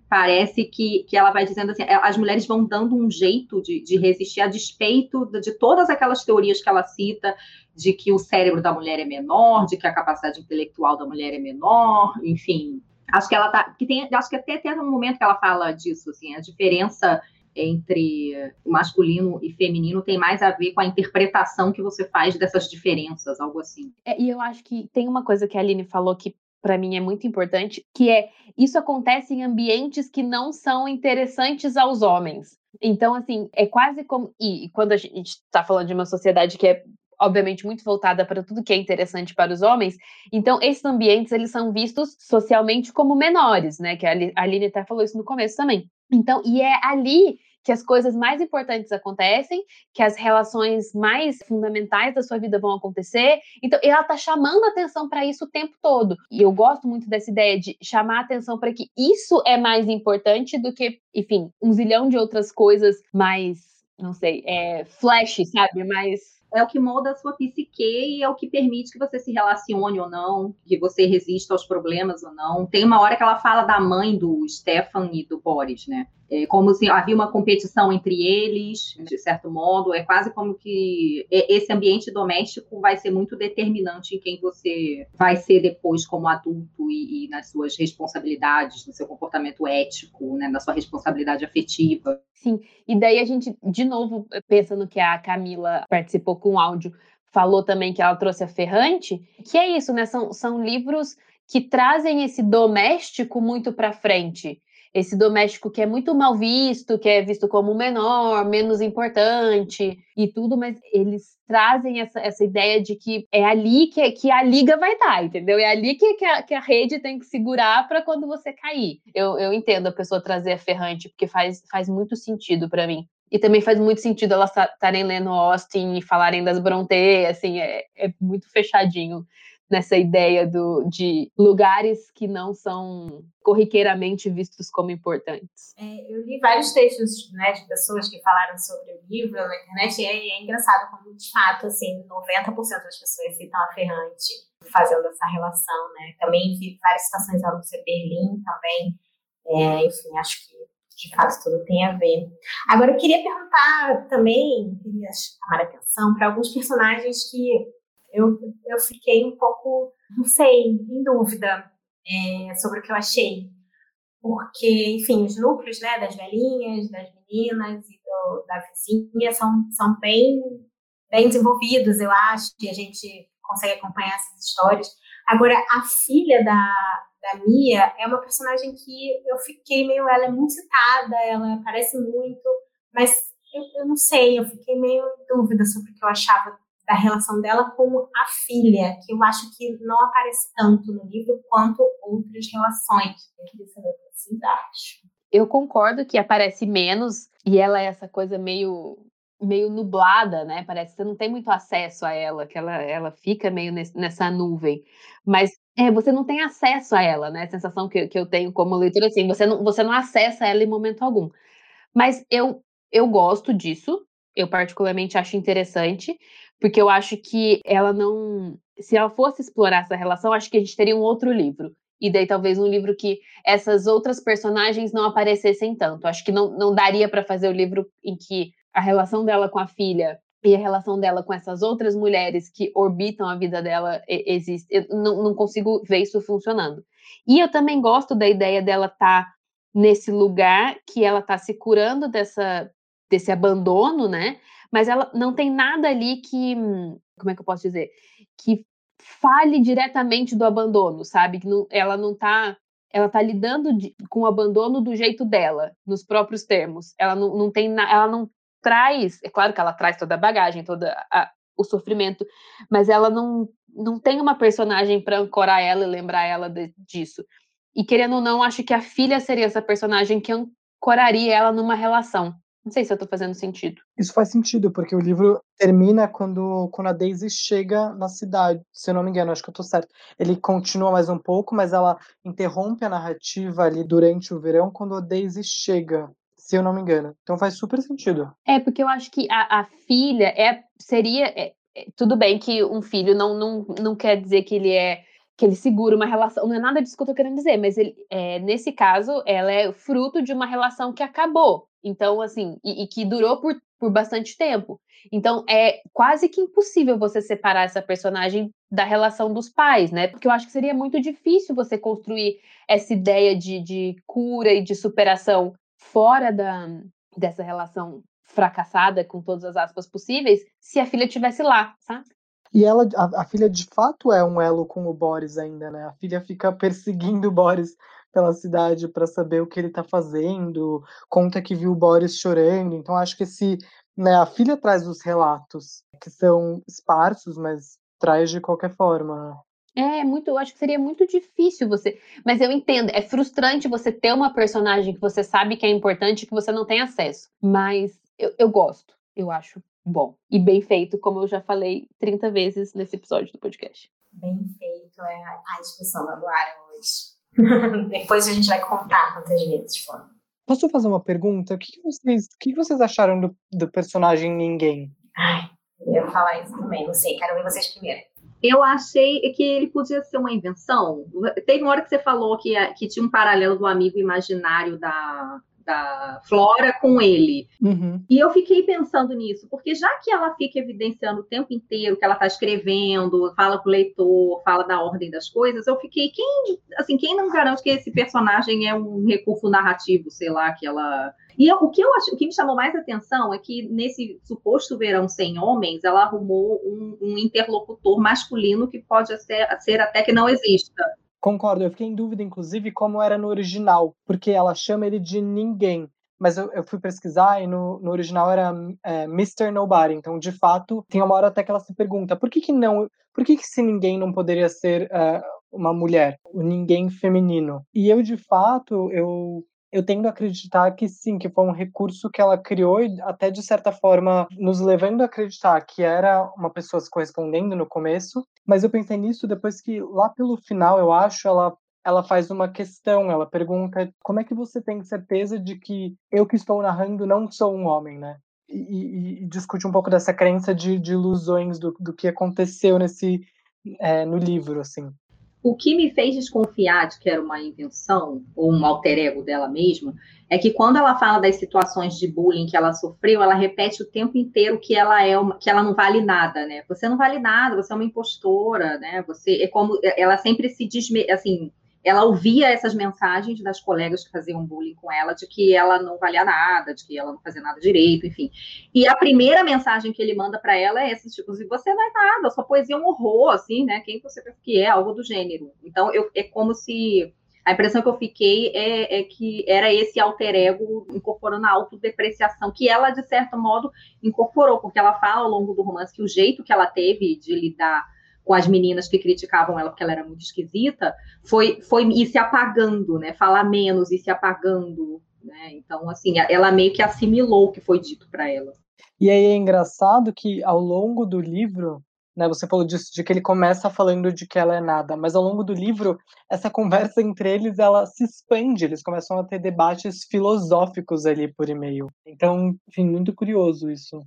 parece que, que ela vai dizendo assim, as mulheres vão dando um jeito de, de resistir a despeito de, de, todas aquelas teorias que ela cita, de que o cérebro da mulher é menor, de que a capacidade intelectual da mulher é menor, enfim. Acho que ela tá. Que tem, acho que até tem um momento que ela fala disso, assim, a diferença entre masculino e feminino tem mais a ver com a interpretação que você faz dessas diferenças, algo assim. É, e eu acho que tem uma coisa que a Aline falou que para mim é muito importante, que é isso acontece em ambientes que não são interessantes aos homens. Então, assim, é quase como. E, quando a gente está falando de uma sociedade que é obviamente muito voltada para tudo que é interessante para os homens. Então, esses ambientes eles são vistos socialmente como menores, né? Que a Aline até falou isso no começo também. Então, e é ali que as coisas mais importantes acontecem, que as relações mais fundamentais da sua vida vão acontecer. Então, ela está chamando atenção para isso o tempo todo. E eu gosto muito dessa ideia de chamar atenção para que isso é mais importante do que, enfim, um zilhão de outras coisas mais, não sei, é, flash, sabe? Mais é o que molda a sua psique e é o que permite que você se relacione ou não, que você resista aos problemas ou não. Tem uma hora que ela fala da mãe do Stefan e do Boris, né? É como se havia uma competição entre eles, de certo modo. É quase como que esse ambiente doméstico vai ser muito determinante em quem você vai ser depois como adulto e, e nas suas responsabilidades, no seu comportamento ético, né, na sua responsabilidade afetiva. Sim, e daí a gente, de novo, pensando que a Camila participou com áudio, falou também que ela trouxe a Ferrante, que é isso, né? São, são livros que trazem esse doméstico muito para frente esse doméstico que é muito mal visto, que é visto como menor, menos importante e tudo, mas eles trazem essa, essa ideia de que é ali que, que a liga vai estar, entendeu? É ali que, que, a, que a rede tem que segurar para quando você cair. Eu, eu entendo a pessoa trazer a ferrante, porque faz, faz muito sentido para mim. E também faz muito sentido elas estarem lendo Austin e falarem das Brontë, assim, é, é muito fechadinho nessa ideia do, de lugares que não são corriqueiramente vistos como importantes. É, eu li vários textos né, de pessoas que falaram sobre o livro na internet e é, é engraçado como, de fato, assim, 90% das pessoas citam a Ferrante fazendo essa relação, né? Também vi várias citações ao Lúcia Berlim também. É, enfim, acho que de fato tudo tem a ver. Agora eu queria perguntar também, queria chamar a atenção para alguns personagens que eu, eu fiquei um pouco, não sei, em dúvida é, sobre o que eu achei. Porque, enfim, os núcleos né, das velhinhas, das meninas e do, da vizinha são, são bem, bem desenvolvidos, eu acho, e a gente consegue acompanhar essas histórias. Agora, a filha da, da Mia é uma personagem que eu fiquei meio. Ela é muito citada, ela aparece muito, mas eu, eu não sei, eu fiquei meio em dúvida sobre o que eu achava da relação dela com a filha, que eu acho que não aparece tanto no livro quanto outras relações. Eu queria saber o que vocês acham. Eu concordo que aparece menos e ela é essa coisa meio meio nublada, né? Parece que você não tem muito acesso a ela, que ela, ela fica meio nesse, nessa nuvem. Mas é, você não tem acesso a ela, né? A sensação que, que eu tenho como leitura, assim, você não, você não acessa ela em momento algum. Mas eu, eu gosto disso, eu particularmente acho interessante, porque eu acho que ela não. Se ela fosse explorar essa relação, acho que a gente teria um outro livro. E daí talvez um livro que essas outras personagens não aparecessem tanto. Acho que não, não daria para fazer o livro em que a relação dela com a filha e a relação dela com essas outras mulheres que orbitam a vida dela existe. Eu não, não consigo ver isso funcionando. E eu também gosto da ideia dela estar tá nesse lugar que ela está se curando dessa, desse abandono, né? Mas ela não tem nada ali que, como é que eu posso dizer, que fale diretamente do abandono, sabe? Que não, ela não está ela tá lidando de, com o abandono do jeito dela, nos próprios termos. Ela não, não tem, ela não traz, é claro que ela traz toda a bagagem, todo o sofrimento, mas ela não, não tem uma personagem para ancorar ela e lembrar ela de, disso. E querendo ou não, acho que a filha seria essa personagem que ancoraria ela numa relação. Não sei se eu estou fazendo sentido. Isso faz sentido, porque o livro termina quando, quando a Daisy chega na cidade, se eu não me engano, acho que eu estou certo. Ele continua mais um pouco, mas ela interrompe a narrativa ali durante o verão quando a Daisy chega se eu não me engano. Então faz super sentido. É, porque eu acho que a, a filha é, seria. É, é, tudo bem que um filho não, não, não quer dizer que ele é. Que ele segura uma relação. Não é nada disso que eu tô querendo dizer, mas ele, é, nesse caso, ela é fruto de uma relação que acabou. Então, assim, e, e que durou por, por bastante tempo. Então, é quase que impossível você separar essa personagem da relação dos pais, né? Porque eu acho que seria muito difícil você construir essa ideia de, de cura e de superação fora da, dessa relação fracassada, com todas as aspas possíveis, se a filha tivesse lá, sabe? E ela, a, a, filha de fato é um elo com o Boris ainda, né? A filha fica perseguindo o Boris pela cidade para saber o que ele tá fazendo, conta que viu o Boris chorando. Então acho que esse, né, a filha traz os relatos que são esparsos, mas traz de qualquer forma. É, muito, eu acho que seria muito difícil você. Mas eu entendo, é frustrante você ter uma personagem que você sabe que é importante e que você não tem acesso. Mas eu, eu gosto, eu acho bom. E bem feito, como eu já falei 30 vezes nesse episódio do podcast. Bem feito, é a discussão do hoje. Depois a gente vai contar quantas vezes foram. Posso fazer uma pergunta? O que, vocês, o que vocês acharam do, do personagem Ninguém? Ai, eu ia falar isso também, não sei, quero ver vocês primeiro eu achei que ele podia ser uma invenção. Teve uma hora que você falou que, que tinha um paralelo do amigo imaginário da, da Flora com ele. Uhum. E eu fiquei pensando nisso, porque já que ela fica evidenciando o tempo inteiro que ela está escrevendo, fala com o leitor, fala da ordem das coisas, eu fiquei, quem, assim, quem não garante que esse personagem é um recurso narrativo, sei lá, que ela e o que eu acho, o que me chamou mais atenção é que nesse suposto verão sem homens, ela arrumou um, um interlocutor masculino que pode ser, ser até que não exista. Concordo, eu fiquei em dúvida, inclusive, como era no original, porque ela chama ele de ninguém. Mas eu, eu fui pesquisar e no, no original era é, Mr. Nobody. Então, de fato, tem uma hora até que ela se pergunta por que, que não. Por que, que se ninguém não poderia ser uh, uma mulher? O ninguém feminino. E eu, de fato, eu eu tendo a acreditar que sim, que foi um recurso que ela criou e até de certa forma nos levando a acreditar que era uma pessoa se correspondendo no começo, mas eu pensei nisso depois que lá pelo final, eu acho, ela ela faz uma questão, ela pergunta como é que você tem certeza de que eu que estou narrando não sou um homem, né? E, e, e discute um pouco dessa crença de, de ilusões do, do que aconteceu nesse é, no livro, assim. O que me fez desconfiar de que era uma invenção ou um alter ego dela mesma é que quando ela fala das situações de bullying que ela sofreu, ela repete o tempo inteiro que ela é uma, que ela não vale nada, né? Você não vale nada, você é uma impostora, né? Você é como ela sempre se diz assim, ela ouvia essas mensagens das colegas que faziam bullying com ela de que ela não valia nada, de que ela não fazia nada direito, enfim. E a primeira mensagem que ele manda para ela é essa, tipo, você não é nada, sua poesia é um horror, assim, né? Quem você pensa que é? Algo do gênero. Então, eu, é como se a impressão que eu fiquei é, é, que era esse alter ego incorporando a autodepreciação, que ela, de certo modo, incorporou, porque ela fala ao longo do romance que o jeito que ela teve de lidar com as meninas que criticavam ela porque ela era muito esquisita, foi, foi ir se apagando, né? Falar menos e se apagando, né? Então, assim, ela meio que assimilou o que foi dito para ela. E aí é engraçado que ao longo do livro, né, você falou disso, de que ele começa falando de que ela é nada, mas ao longo do livro, essa conversa entre eles, ela se expande, eles começam a ter debates filosóficos ali por e-mail. Então, enfim, muito curioso isso.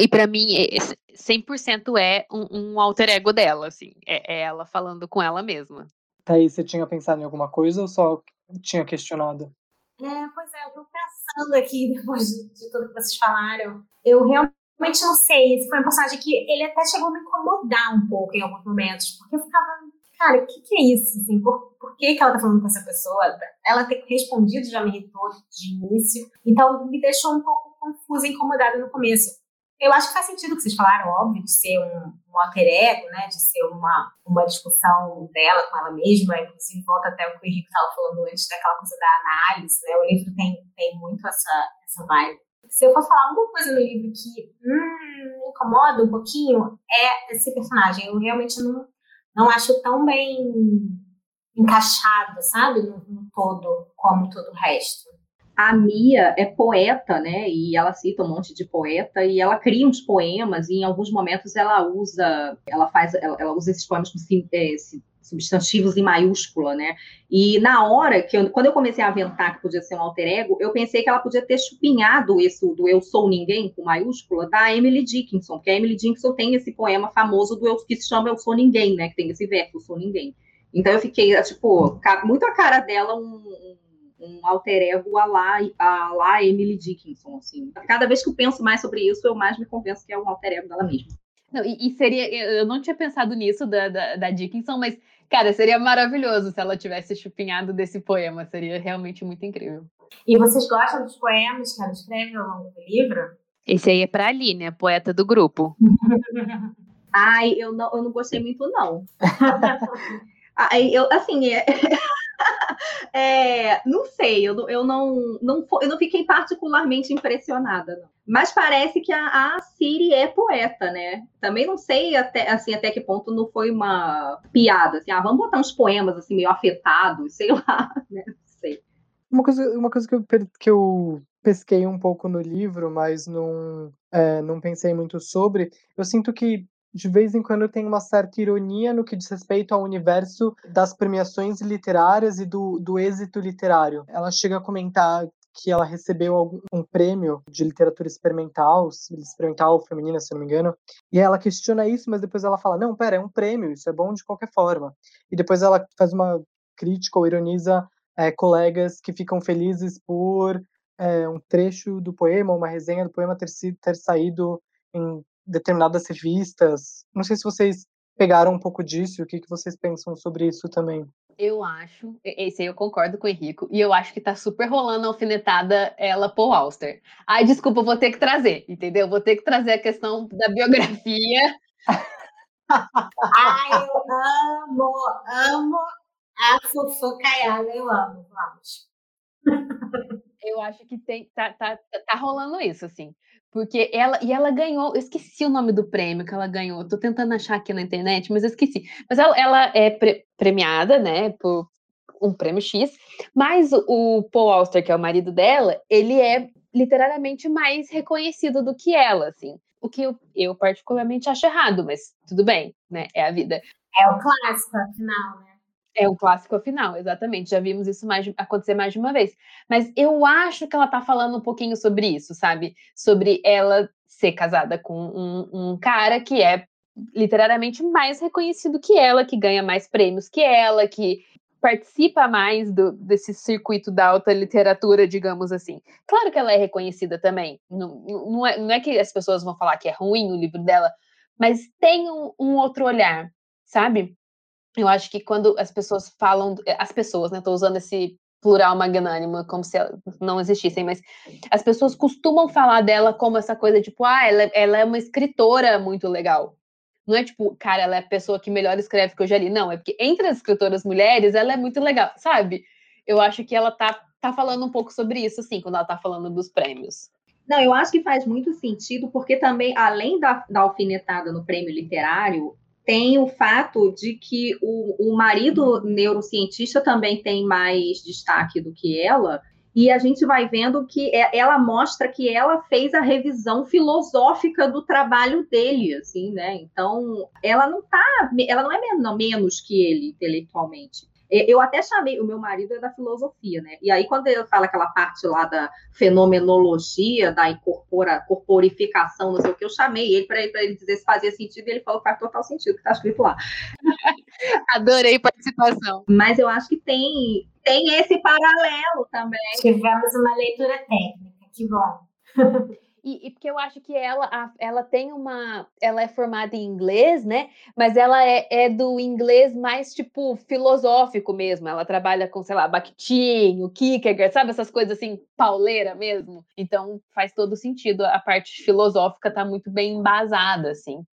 E para mim, 100% é um, um alter ego dela, assim. É, é, ela falando com ela mesma. Thaís, você tinha pensado em alguma coisa ou só tinha questionado? É, pois é, eu tô pensando aqui, depois de, de tudo que vocês falaram. Eu realmente não sei. Esse foi um personagem que ele até chegou a me incomodar um pouco em alguns momentos, porque eu ficava, cara, o que, que é isso? Assim, por, por que, que ela tá falando com essa pessoa? Ela ter respondido já me irritou de início. Então, me deixou um pouco confusa e incomodada no começo. Eu acho que faz sentido o que vocês falaram, óbvio, de ser um, um alter ego, né? De ser uma, uma discussão dela com ela mesma. Inclusive, volta até o que o Henrique estava falando antes, daquela coisa da análise, né? O livro tem, tem muito essa, essa vibe. Se eu for falar alguma coisa no livro que hum, me incomoda um pouquinho, é esse personagem. Eu realmente não, não acho tão bem encaixado, sabe? No, no todo, como todo o resto a Mia é poeta, né? E ela cita um monte de poeta e ela cria uns poemas e em alguns momentos ela usa, ela faz, ela, ela usa esses poemas com é, substantivos em maiúscula, né? E na hora que eu, quando eu comecei a aventar que podia ser um alter ego, eu pensei que ela podia ter chupinhado isso do Eu Sou Ninguém com maiúscula da Emily Dickinson, porque a Emily Dickinson tem esse poema famoso do eu que se chama Eu Sou Ninguém, né? Que tem esse verso, Eu Sou Ninguém. Então eu fiquei tipo muito a cara dela um, um um alter ego a lá, a lá Emily Dickinson, assim. Cada vez que eu penso mais sobre isso, eu mais me convenço que é um alter ego dela mesma. Não, e, e, seria, eu não tinha pensado nisso da, da, da, Dickinson, mas, cara, seria maravilhoso se ela tivesse chupinhado desse poema, seria realmente muito incrível. E vocês gostam dos poemas que ela escreve ao longo do livro? Esse aí é pra Aline, a poeta do grupo. Ai, eu não, eu não gostei muito, não. Ai, eu, assim, é... é, não sei, eu, eu, não, não, eu não fiquei particularmente impressionada, não. Mas parece que a, a Siri é poeta, né? Também não sei até, assim, até que ponto não foi uma piada, assim, ah, vamos botar uns poemas assim, meio afetados, sei lá, né? Não sei. Uma coisa, uma coisa que, eu, que eu pesquei um pouco no livro, mas não, é, não pensei muito sobre, eu sinto que de vez em quando tem uma certa ironia no que diz respeito ao universo das premiações literárias e do, do êxito literário. Ela chega a comentar que ela recebeu algum, um prêmio de literatura experimental, experimental feminina, se não me engano, e ela questiona isso, mas depois ela fala, não, pera, é um prêmio, isso é bom de qualquer forma. E depois ela faz uma crítica ou ironiza é, colegas que ficam felizes por é, um trecho do poema, uma resenha do poema ter, sido, ter saído em determinadas revistas. Não sei se vocês pegaram um pouco disso, o que, que vocês pensam sobre isso também. Eu acho, esse aí eu concordo com o Henrico, e eu acho que tá super rolando a alfinetada ela Paul Auster. Ai, desculpa, vou ter que trazer, entendeu? Vou ter que trazer a questão da biografia. Ai, eu amo, amo a fofocaiada, eu amo, vamos. Eu acho que tem, tá, tá, tá rolando isso, assim. Porque ela, e ela ganhou, eu esqueci o nome do prêmio que ela ganhou, estou tentando achar aqui na internet, mas eu esqueci. Mas ela, ela é pre, premiada, né, por um prêmio X, mas o Paul Auster, que é o marido dela, ele é literariamente mais reconhecido do que ela, assim. O que eu, eu particularmente acho errado, mas tudo bem, né, é a vida. É o clássico, afinal, né? É o clássico final, exatamente. Já vimos isso mais, acontecer mais de uma vez. Mas eu acho que ela tá falando um pouquinho sobre isso, sabe? Sobre ela ser casada com um, um cara que é literariamente mais reconhecido que ela, que ganha mais prêmios que ela, que participa mais do, desse circuito da alta literatura, digamos assim. Claro que ela é reconhecida também. Não, não, é, não é que as pessoas vão falar que é ruim o livro dela, mas tem um, um outro olhar, sabe? Eu acho que quando as pessoas falam, as pessoas, né? Estou usando esse plural magnânimo, como se não existissem, mas as pessoas costumam falar dela como essa coisa, tipo, ah, ela, ela é uma escritora muito legal. Não é tipo, cara, ela é a pessoa que melhor escreve que eu já li. Não, é porque entre as escritoras mulheres, ela é muito legal, sabe? Eu acho que ela tá, tá falando um pouco sobre isso, assim, quando ela tá falando dos prêmios. Não, eu acho que faz muito sentido, porque também, além da, da alfinetada no prêmio literário, tem o fato de que o, o marido neurocientista também tem mais destaque do que ela, e a gente vai vendo que é, ela mostra que ela fez a revisão filosófica do trabalho dele, assim, né? Então, ela não tá, ela não é menos que ele intelectualmente. Eu até chamei, o meu marido é da filosofia, né? E aí, quando ele fala aquela parte lá da fenomenologia, da incorpora, corporificação, não sei o que, eu chamei ele para ele, ele dizer se fazia sentido, e ele falou que faz total sentido, que está escrito lá. Adorei participação. Mas eu acho que tem, tem esse paralelo também. Tivemos uma leitura técnica, que bom. E, e, porque eu acho que ela, a, ela tem uma. Ela é formada em inglês, né? Mas ela é, é, do inglês mais, tipo, filosófico mesmo. Ela trabalha com, sei lá, Bakhtin, Kierkegaard, sabe? Essas coisas assim, pauleira mesmo. Então faz todo sentido. A parte filosófica tá muito bem embasada, assim.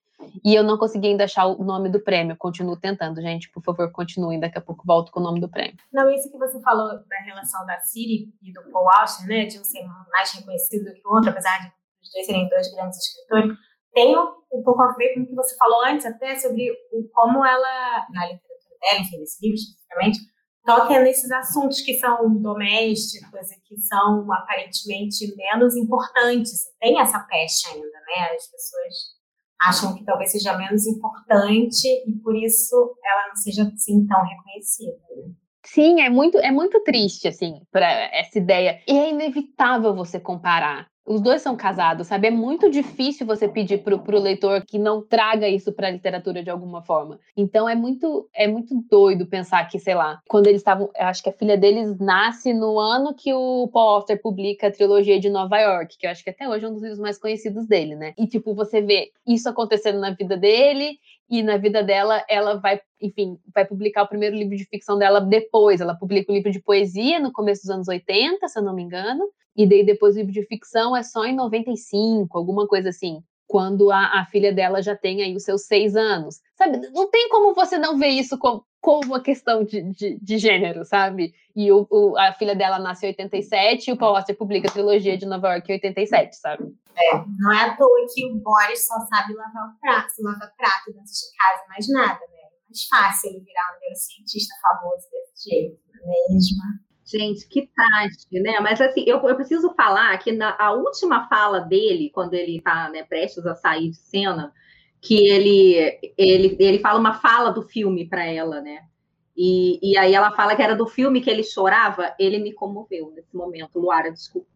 E eu não consegui ainda achar o nome do prêmio. Continuo tentando, gente. Por favor, continuem. Daqui a pouco volto com o nome do prêmio. Não, isso que você falou da relação da Siri e do Paul Auster, né? De um ser mais reconhecido do que o outro, apesar de dois serem dois grandes escritores, tem um pouco a ver com o que você falou antes, até sobre o, como ela, na literatura dela, enfim, nesse livro especificamente, toca nesses assuntos que são domésticos e que são aparentemente menos importantes. Tem essa peste ainda, né? As pessoas acham que talvez seja menos importante e por isso ela não seja assim tão reconhecida. Né? Sim, é muito, é muito triste, assim, para essa ideia. E é inevitável você comparar. Os dois são casados, sabe? É muito difícil você pedir pro, pro leitor que não traga isso para a literatura de alguma forma. Então é muito é muito doido pensar que, sei lá, quando eles estavam, acho que a filha deles nasce no ano que o Paul Auster publica a trilogia de Nova York, que eu acho que até hoje é um dos livros mais conhecidos dele, né? E tipo, você vê isso acontecendo na vida dele e na vida dela ela vai, enfim, vai publicar o primeiro livro de ficção dela depois. Ela publica o livro de poesia no começo dos anos 80, se eu não me engano, e daí depois o livro de ficção é só em 95, alguma coisa assim, quando a, a filha dela já tem aí os seus seis anos. Sabe, não tem como você não ver isso como, como uma questão de, de, de gênero, sabe? E o, o, a filha dela nasce em 87 e o Paul Auster publica a trilogia de Nova York em 87, sabe? É, não é à toa que o Boris só sabe lavar o prato, lava prato dentro de casa, mais nada, né? É mais fácil ele virar um neurocientista famoso desse jeito, não é mesmo? Gente, que triste, né? Mas assim, eu, eu preciso falar que na a última fala dele, quando ele está né, prestes a sair de cena, que ele, ele, ele fala uma fala do filme para ela, né? E, e aí ela fala que era do filme que ele chorava, ele me comoveu nesse momento. Luara, desculpa.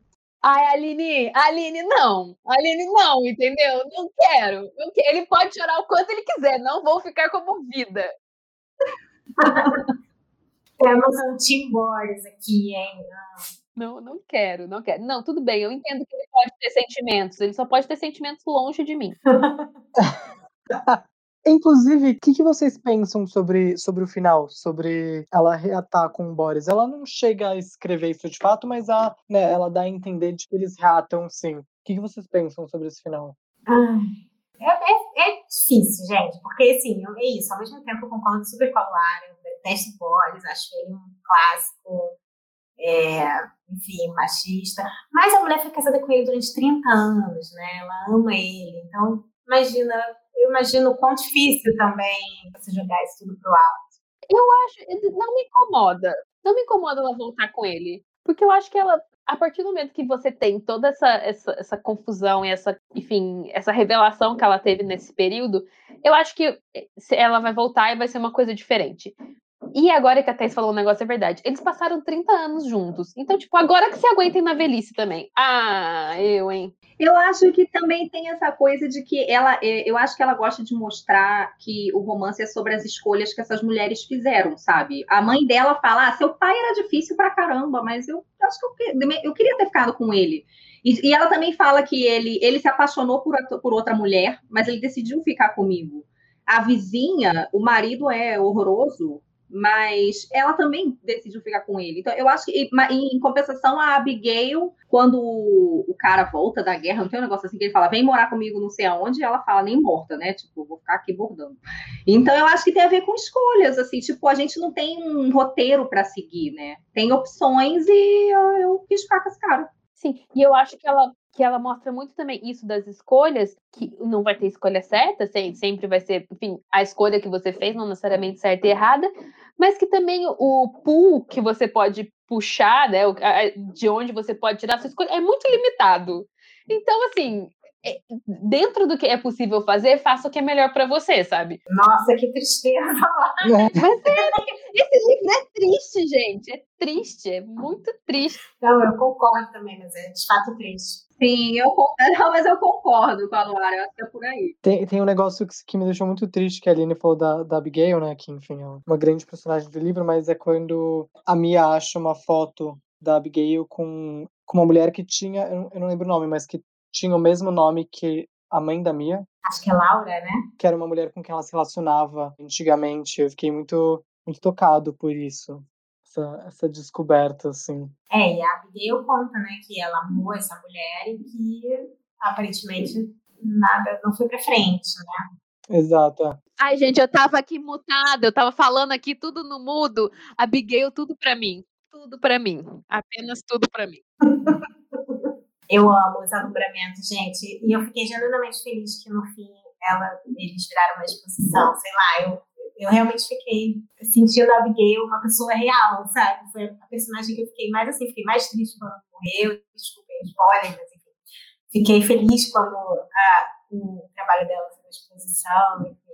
Ai, Aline, Aline, não. Aline, não, entendeu? Não quero. Não quero. Ele pode chorar o quanto ele quiser, não vou ficar comovida. Temos um Tim Boris aqui, hein? Não, não quero, não quero. Não, tudo bem, eu entendo que ele pode ter sentimentos, ele só pode ter sentimentos longe de mim. Inclusive, o que, que, vocês pensam sobre, sobre o final? Sobre ela reatar com o Boris? Ela não chega a escrever isso de fato, mas a, né, ela dá a entender de que eles reatam sim. O que, que vocês pensam sobre esse final? é, é, é, difícil, gente, porque assim, é isso. Ao mesmo tempo, eu concordo super com a Lara, detesto Boris, acho ele um clássico, é, enfim, machista. Mas a mulher foi casada com ele durante 30 anos, né? Ela ama ele. Então, imagina, eu imagino o quão difícil também você jogar isso tudo pro alto. Eu acho, não me incomoda. Não me incomoda ela voltar com ele. Porque eu acho que ela, a partir do momento que você tem toda essa, essa, essa confusão e essa, enfim, essa revelação que ela teve nesse período, eu acho que ela vai voltar e vai ser uma coisa diferente. E agora que a Thais falou um negócio, é verdade. Eles passaram 30 anos juntos. Então, tipo, agora que se aguentem na velhice também. Ah, eu, hein? Eu acho que também tem essa coisa de que ela, é, eu acho que ela gosta de mostrar que o romance é sobre as escolhas que essas mulheres fizeram, sabe? A mãe dela fala: ah, seu pai era difícil pra caramba, mas eu acho que eu, eu queria ter ficado com ele. E, e, ela também fala que ele, ele se apaixonou por, por outra mulher, mas ele decidiu ficar comigo. A vizinha, o marido é horroroso, mas ela também decidiu ficar com ele. Então, eu acho que, em compensação, a Abigail, quando o cara volta da guerra, não tem um negócio assim que ele fala, vem morar comigo não sei aonde, e ela fala, nem morta, né? Tipo, vou ficar aqui bordando. Então, eu acho que tem a ver com escolhas, assim, tipo, a gente não tem um roteiro para seguir, né? Tem opções e eu, eu quis ficar com esse cara. Sim, e eu acho que ela que ela mostra muito também isso das escolhas, que não vai ter escolha certa, sempre vai ser, enfim, a escolha que você fez, não necessariamente certa e errada, mas que também o pool que você pode puxar, né, de onde você pode tirar sua escolha, é muito limitado. Então, assim, é, dentro do que é possível fazer, faça o que é melhor para você, sabe? Nossa, que tristeza! Mas é, esse livro é triste, gente. É triste, é muito triste. Não, eu concordo também, mas é de fato triste. Sim, eu não, mas eu concordo com a Luara, eu acho que é por aí. Tem, tem um negócio que, que me deixou muito triste, que a Aline falou da, da Abigail, né? Que, enfim, é uma grande personagem do livro, mas é quando a Mia acha uma foto da Abigail com, com uma mulher que tinha, eu não, eu não lembro o nome, mas que tinha o mesmo nome que a mãe da Mia. Acho que é Laura, né? Que era uma mulher com quem ela se relacionava antigamente. Eu fiquei muito, muito tocado por isso. Essa, essa descoberta, assim. É, e a Abigail conta, né, que ela amou essa mulher e que aparentemente nada não foi pra frente, né? Exato. É. Ai, gente, eu tava aqui mutada, eu tava falando aqui tudo no mudo. Abigail, tudo pra mim. Tudo pra mim. Apenas tudo pra mim. Eu amo os alumbramentos, gente. E eu fiquei genuinamente feliz que no fim ela, eles viraram uma exposição. Sei lá, eu, eu realmente fiquei sentindo a Abigail uma pessoa real, sabe? Foi a personagem que eu fiquei mais assim, fiquei mais triste quando morreu. Desculpem spoiler, mas enfim. Fiquei feliz quando a, o trabalho dela foi uma exposição. Enfim,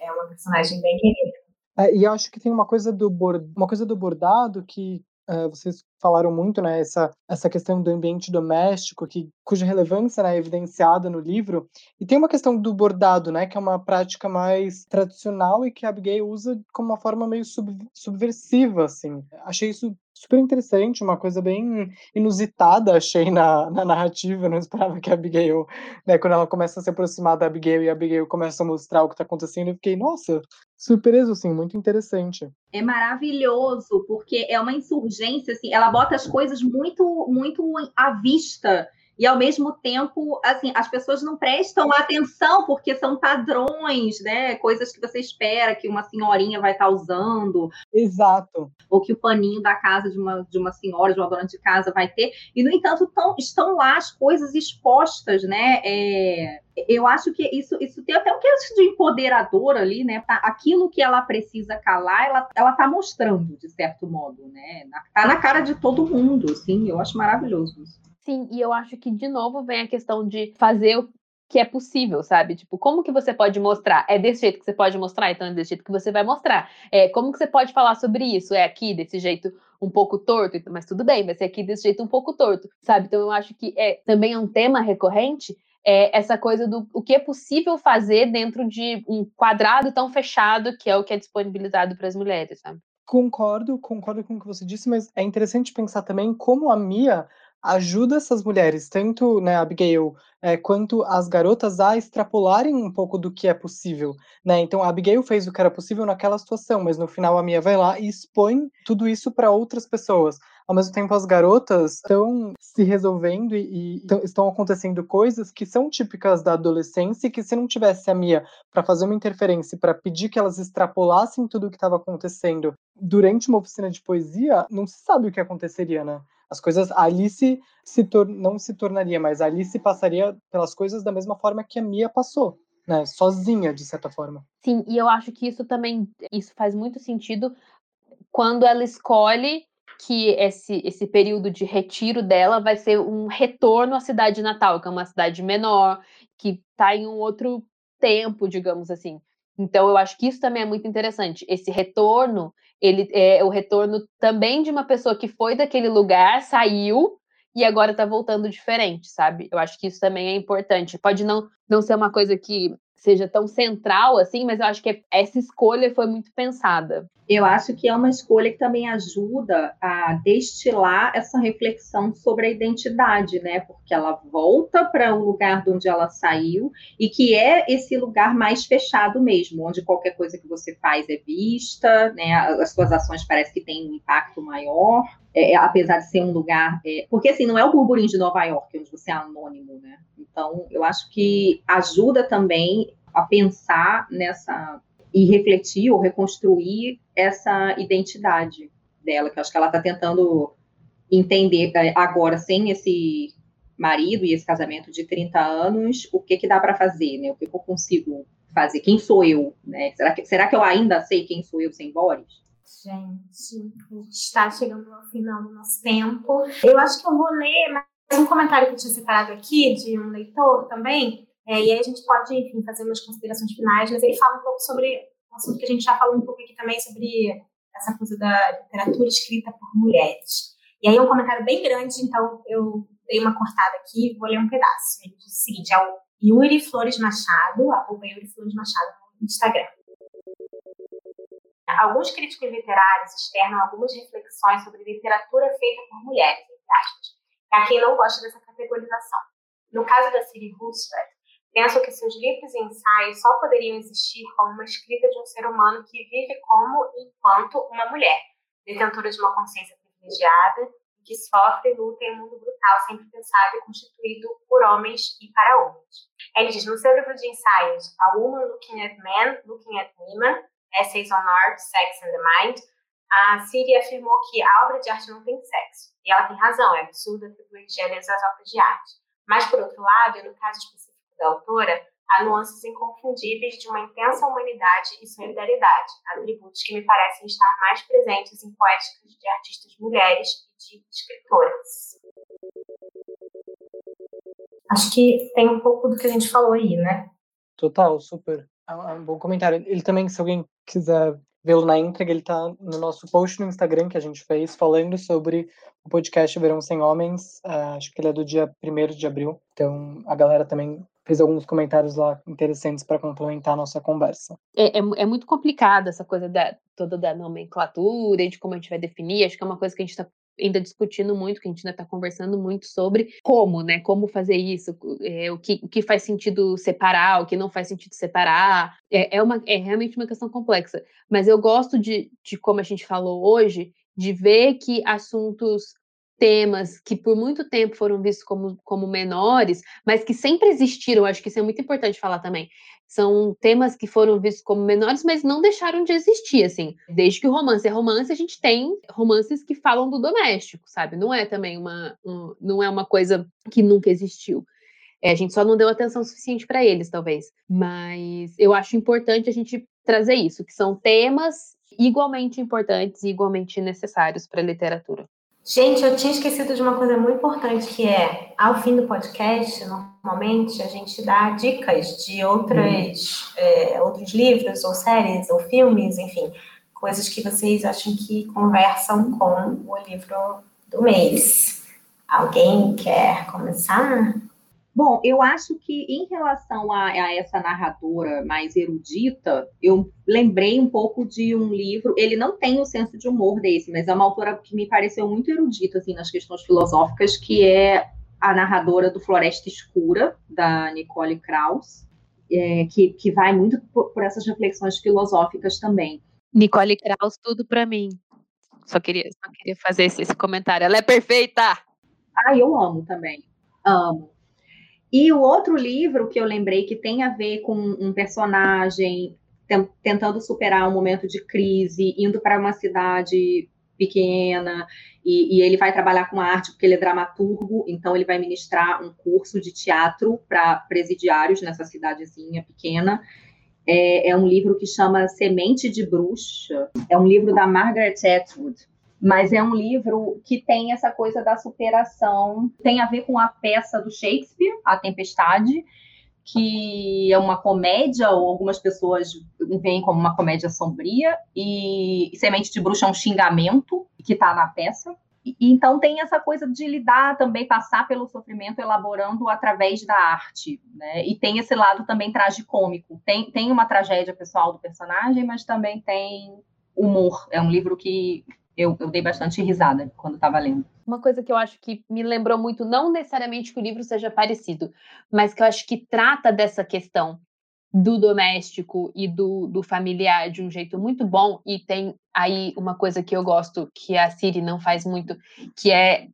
é uma personagem bem querida. É, e acho que tem uma coisa do bord... uma coisa do bordado que uh, vocês falaram muito, né, essa, essa questão do ambiente doméstico, que, cuja relevância né, é evidenciada no livro, e tem uma questão do bordado, né, que é uma prática mais tradicional e que a Abigail usa como uma forma meio sub, subversiva, assim. Achei isso super interessante, uma coisa bem inusitada, achei na, na narrativa, não esperava que a Abigail, né, quando ela começa a se aproximar da Abigail e a Abigail começa a mostrar o que está acontecendo, eu fiquei, nossa, surpreso, assim, muito interessante. É maravilhoso, porque é uma insurgência, assim, ela bota as coisas muito, muito à vista e ao mesmo tempo, assim, as pessoas não prestam atenção porque são padrões, né? Coisas que você espera que uma senhorinha vai estar usando. Exato. Ou que o paninho da casa de uma, de uma senhora, de uma dona de casa vai ter. E, no entanto, tão, estão lá as coisas expostas, né? É, eu acho que isso, isso tem até um que de empoderador ali, né? Tá, aquilo que ela precisa calar, ela, ela tá mostrando, de certo modo, né? Tá na cara de todo mundo, assim, eu acho maravilhoso isso. Sim, e eu acho que de novo vem a questão de fazer o que é possível, sabe? Tipo, como que você pode mostrar? É desse jeito que você pode mostrar, então é desse jeito que você vai mostrar. É, como que você pode falar sobre isso? É aqui, desse jeito um pouco torto, mas tudo bem, vai ser aqui desse jeito um pouco torto, sabe? Então eu acho que é também é um tema recorrente, é essa coisa do o que é possível fazer dentro de um quadrado tão fechado que é o que é disponibilizado para as mulheres, sabe? Concordo, concordo com o que você disse, mas é interessante pensar também como a Mia ajuda essas mulheres, tanto né, Abigail é, quanto as garotas, a extrapolarem um pouco do que é possível. Né? Então, a Abigail fez o que era possível naquela situação, mas no final a Mia vai lá e expõe tudo isso para outras pessoas. Ao mesmo tempo, as garotas estão se resolvendo e, e estão acontecendo coisas que são típicas da adolescência e que, se não tivesse a Mia para fazer uma interferência, para pedir que elas extrapolassem tudo o que estava acontecendo durante uma oficina de poesia, não se sabe o que aconteceria, né? As coisas. Alice se tor não se tornaria, mas Alice passaria pelas coisas da mesma forma que a Mia passou. Né, sozinha, de certa forma. Sim, e eu acho que isso também isso faz muito sentido quando ela escolhe que esse, esse período de retiro dela vai ser um retorno à cidade natal, que é uma cidade menor, que está em um outro tempo, digamos assim. Então, eu acho que isso também é muito interessante. Esse retorno, ele é o retorno também de uma pessoa que foi daquele lugar, saiu e agora tá voltando diferente, sabe? Eu acho que isso também é importante. Pode não, não ser uma coisa que seja tão central assim, mas eu acho que essa escolha foi muito pensada. Eu acho que é uma escolha que também ajuda a destilar essa reflexão sobre a identidade, né? Porque ela volta para o lugar de onde ela saiu e que é esse lugar mais fechado mesmo, onde qualquer coisa que você faz é vista, né? As suas ações parecem que têm um impacto maior, é, é, apesar de ser um lugar. É... porque assim, não é o burburinho de Nova York, onde você é anônimo, né? Então, eu acho que ajuda também a pensar nessa e refletir ou reconstruir essa identidade dela, que eu acho que ela está tentando entender é, agora, sem esse marido e esse casamento de 30 anos, o que que dá para fazer, né? O que, que, eu consigo fazer? Quem sou eu, né? Será que, será que eu ainda sei quem sou eu sem Boris? Gente, a gente está chegando ao final do nosso tempo. Eu acho que eu vou ler mais um comentário que eu tinha separado aqui, de um leitor também, é, e aí a gente pode, enfim, fazer umas considerações finais, mas ele fala um pouco sobre um assunto que a gente já falou um pouco aqui também, sobre essa coisa da literatura escrita por mulheres. E aí é um comentário bem grande, então eu dei uma cortada aqui vou ler um pedaço. Ele diz o seguinte, é o Yuri Flores Machado, arroba Yuri Flores Machado no Instagram. Alguns críticos literários externam algumas reflexões sobre literatura feita por mulheres, entre aspas, para quem não gosta dessa categorização. No caso da Siri Roosevelt, Penso que seus livros e ensaios só poderiam existir como uma escrita de um ser humano que vive como enquanto uma mulher, detentora de uma consciência privilegiada, que sofre e luta em um mundo brutal, sempre pensado e constituído por homens e para homens. Ele diz no seu livro de ensaios, A Woman Looking at Men, Looking at Women, Essays on Art, Sex and the Mind, a Siri afirmou que a obra de arte não tem sexo. E ela tem razão, é absurdo atribuir gêneros às obras de arte. Mas, por outro lado, no caso específico da autora, há nuances inconfundíveis de uma intensa humanidade e solidariedade, atributos que me parecem estar mais presentes em poéticas de artistas mulheres e de escritoras. Acho que tem um pouco do que a gente falou aí, né? Total, super. É um bom comentário. Ele também, se alguém quiser vê-lo na íntegra, ele tá no nosso post no Instagram que a gente fez, falando sobre o podcast Verão Sem Homens. Uh, acho que ele é do dia 1 de abril. Então, a galera também fez alguns comentários lá interessantes para complementar a nossa conversa. É, é, é, muito complicado essa coisa da, toda da nomenclatura, de como a gente vai definir. Acho que é uma coisa que a gente está ainda discutindo muito, que a gente ainda está conversando muito sobre como, né? Como fazer isso, é, o, que, o que faz sentido separar, o que não faz sentido separar. É, é, uma, é realmente uma questão complexa. Mas eu gosto de, de como a gente falou hoje, de ver que assuntos temas que por muito tempo foram vistos como, como menores, mas que sempre existiram, acho que isso é muito importante falar também. São temas que foram vistos como menores, mas não deixaram de existir, assim. Desde que o romance é romance, a gente tem romances que falam do doméstico, sabe? Não é também uma, um, não é uma coisa que nunca existiu. É, a gente só não deu atenção suficiente para eles, talvez. Mas eu acho importante a gente trazer isso, que são temas igualmente importantes e igualmente necessários para a literatura. Gente, eu tinha esquecido de uma coisa muito importante que é, ao fim do podcast, normalmente a gente dá dicas de outras, é, outros livros, ou séries, ou filmes, enfim, coisas que vocês acham que conversam com o livro do mês. Alguém quer começar? Bom, eu acho que em relação a, a, essa narradora mais erudita, eu lembrei um pouco de um livro. Ele não tem o senso de humor desse, mas é uma autora que me pareceu muito erudita assim nas questões filosóficas, que é a narradora do Floresta Escura da Nicole Krauss, é, que, que vai muito por, por essas reflexões filosóficas também. Nicole Krauss, tudo para mim. Só queria, só queria fazer esse, esse comentário. Ela é perfeita. Ah, eu amo também. Amo. E o outro livro que eu lembrei que tem a ver com um personagem tentando superar um momento de crise, indo para uma cidade pequena, e, e, ele vai trabalhar com arte porque ele é dramaturgo, então ele vai ministrar um curso de teatro para presidiários nessa cidadezinha pequena. É, é, um livro que chama Semente de Bruxa, é um livro da Margaret Atwood mas é um livro que tem essa coisa da superação, tem a ver com a peça do Shakespeare, A Tempestade, que é uma comédia, ou algumas pessoas veem como uma comédia sombria, e Semente de Bruxa é um xingamento que está na peça. e, então tem essa coisa de lidar também, passar pelo sofrimento, elaborando através da arte, né? E tem esse lado também tragicômico. Tem, tem uma tragédia pessoal do personagem, mas também tem humor. É um livro que eu, eu dei bastante risada quando estava lendo. Uma coisa que eu acho que me lembrou muito, não necessariamente que o livro seja parecido, mas que eu acho que trata dessa questão do doméstico e do, do familiar de um jeito muito bom, e tem aí uma coisa que eu gosto, que a Siri não faz muito, que é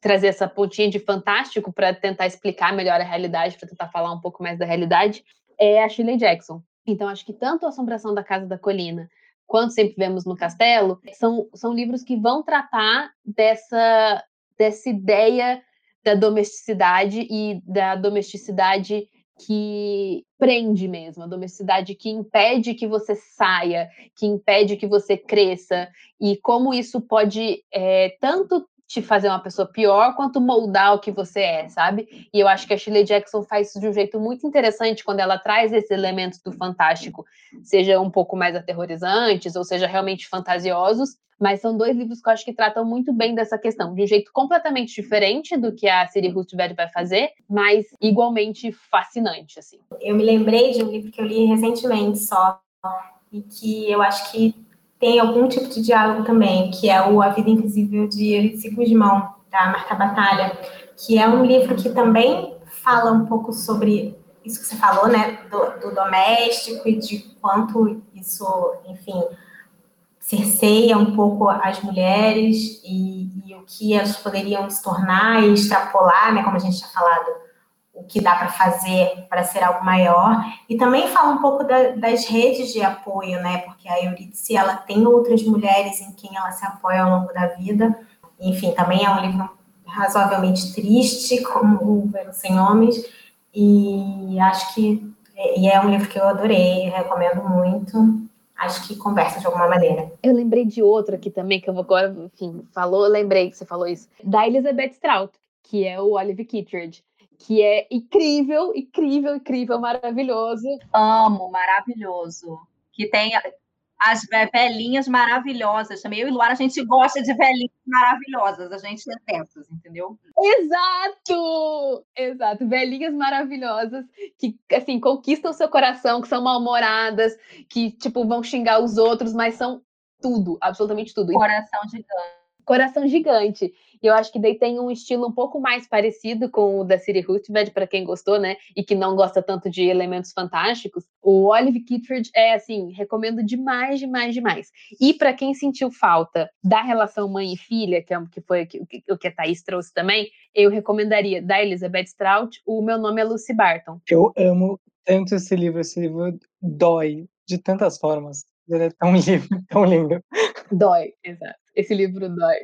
trazer essa pontinha de fantástico para tentar explicar melhor a realidade, para tentar falar um pouco mais da realidade, é a Shirley Jackson. Então, acho que tanto a Assombração da Casa da Colina, quanto Sempre Vemos no Castelo, são, são livros que vão tratar dessa, dessa ideia da domesticidade e da domesticidade que prende mesmo, a domesticidade que impede que você saia, que impede que você cresça, e como isso pode é, tanto te fazer uma pessoa pior quanto moldar o que você é, sabe? E eu acho que a Shirley Jackson faz isso de um jeito muito interessante quando ela traz esses elementos do fantástico, seja um pouco mais aterrorizantes ou seja realmente fantasiosos, mas são dois livros que eu acho que tratam muito bem dessa questão, de um jeito completamente diferente do que a Siri Roosevelt vai fazer, mas igualmente fascinante, assim. Eu me lembrei de um livro que eu li recentemente só, e que eu acho que tem algum tipo de diálogo também, que é o A Vida Invisível de Euridice Guzmão, da Marta Batalha, que é um livro que também fala um pouco sobre isso que você falou, né, do, do doméstico e de quanto isso, enfim, cerceia um pouco as mulheres e, e, o que elas poderiam se tornar e extrapolar, né, como a gente tinha falado, o que dá para fazer para ser algo maior. E também fala um pouco da, das redes de apoio, né, porque a Eurídice, ela tem outras mulheres em quem ela se apoia ao longo da vida. Enfim, também é um livro razoavelmente triste, como o Sem Homens, e acho que e é um livro que eu adorei, recomendo muito acho que conversa de alguma maneira. Eu lembrei de outro aqui também, que eu vou agora, enfim, falou, lembrei que você falou isso, da Elizabeth Strout, que é o Olive Kittredge, que é incrível, incrível, incrível, maravilhoso. Amo, maravilhoso. Que tem as velhinhas maravilhosas também. Eu e Luara, a gente gosta de velhinhas maravilhosas, a gente é dessas, entendeu? Exato! Exato, velhinhas maravilhosas que, assim, conquistam seu coração, que são mal-humoradas, que, tipo, vão xingar os outros, mas são tudo, absolutamente tudo. Coração gigante coração gigante. E eu acho que daí tem um estilo um pouco mais parecido com o da Siri Roosevelt, para quem gostou, né? E que não gosta tanto de elementos fantásticos. O Olive Kittredge é, assim, recomendo demais, demais, demais. E para quem sentiu falta da relação mãe e filha, que, é, que foi o que, o que a Thaís trouxe também, eu recomendaria da Elizabeth Strout, O Meu Nome é Lucy Barton. Eu amo tanto esse livro, esse livro dói de tantas formas. Ele é tão lindo, tão lindo. Dói, exato. Esse livro dói.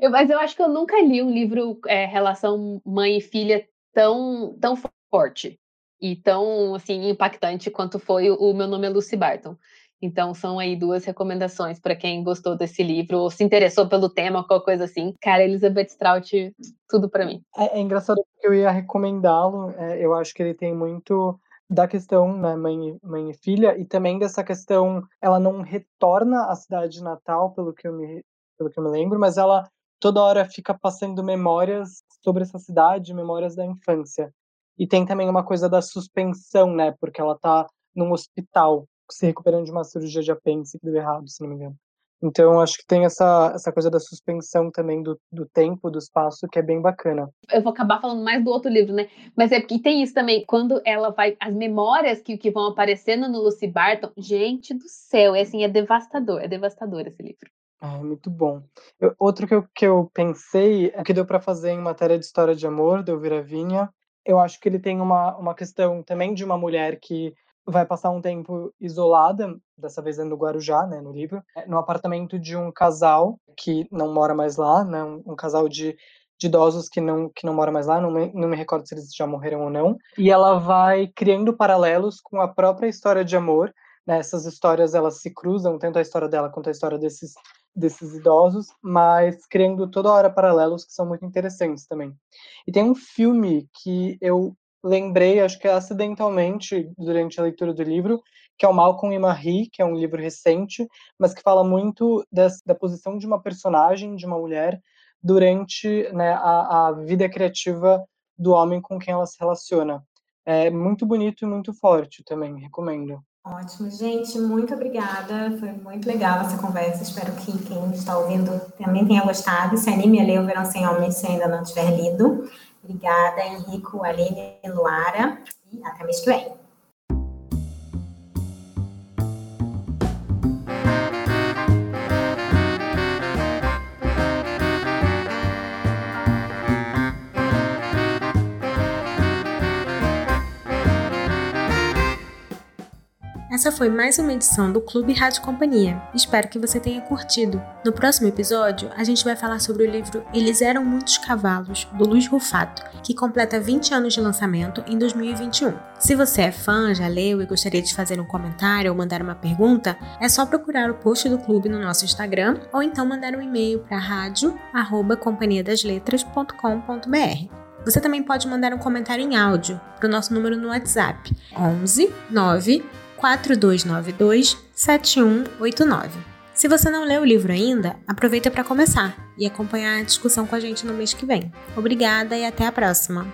Eu, mas eu acho que eu nunca li um livro é, relação mãe e filha tão, tão forte e tão assim impactante quanto foi o, Meu Nome é Lucy Barton. Então são aí duas recomendações para quem gostou desse livro ou se interessou pelo tema, qualquer coisa assim. Cara, Elizabeth Strout, tudo para mim. É, é, engraçado porque eu ia recomendá-lo. É, eu acho que ele tem muito da questão né, mãe, mãe e filha e também dessa questão ela não retorna à cidade de Natal pelo que eu me pelo que eu me lembro mas ela toda hora fica passando memórias sobre essa cidade memórias da infância e tem também uma coisa da suspensão né porque ela tá num hospital se recuperando de uma cirurgia de apêndice que deu errado se não me engano então, acho que tem essa, essa coisa da suspensão também do, do tempo, do espaço, que é bem bacana. Eu vou acabar falando mais do outro livro, né? Mas é porque tem isso também, quando ela vai. As memórias que, que vão aparecendo no Lucy Barton, gente do céu, é assim, é devastador, é devastador esse livro. Ah, muito bom. Eu, outro que eu, que eu pensei, é que deu para fazer em matéria de história de amor, do Viravinha. Eu acho que ele tem uma, uma questão também de uma mulher que vai passar um tempo isolada, dessa vez é no Guarujá, né, no livro, é, no apartamento de um casal que não mora mais lá, né, um, um casal de, de, idosos que não, que não mora mais lá, não me, não me recordo se eles já morreram ou não, e ela vai criando paralelos com a própria história de amor, né, essas histórias elas se cruzam, tanto a história dela quanto a história desses, desses idosos, mas criando toda hora paralelos que são muito interessantes também. E tem um filme que eu lembrei, acho que acidentalmente, durante a leitura do livro, que é o Malcolm e Marie, que é um livro recente, mas que fala muito das, da posição de uma personagem, de uma mulher, durante né, a, a vida criativa do homem com quem ela se relaciona. É muito bonito e muito forte também, recomendo. Ótimo, gente, muito obrigada. Foi muito legal essa conversa. Espero que quem está ouvindo também tenha gostado. Se anime a ler O Verão Sem Homens se ainda não tiver lido. Obrigada, Henrico, Aline e Luara. E até mês que vem. Essa foi mais uma edição do Clube Rádio Companhia. Espero que você tenha curtido. No próximo episódio, a gente vai falar sobre o livro Eles Eram Muitos Cavalos, do Luiz Rufato, que completa 20 anos de lançamento em 2021. Se você é fã, já leu e gostaria de fazer um comentário ou mandar uma pergunta, é só procurar o post do clube no nosso Instagram ou então mandar um e-mail para rádio@companhiadasletras.com.br. Você também pode mandar um comentário em áudio para o nosso número no WhatsApp 11 9 4292 7189. Se você não leu o livro ainda, aproveita para começar e acompanhar a discussão com a gente no mês que vem. Obrigada e até a próxima!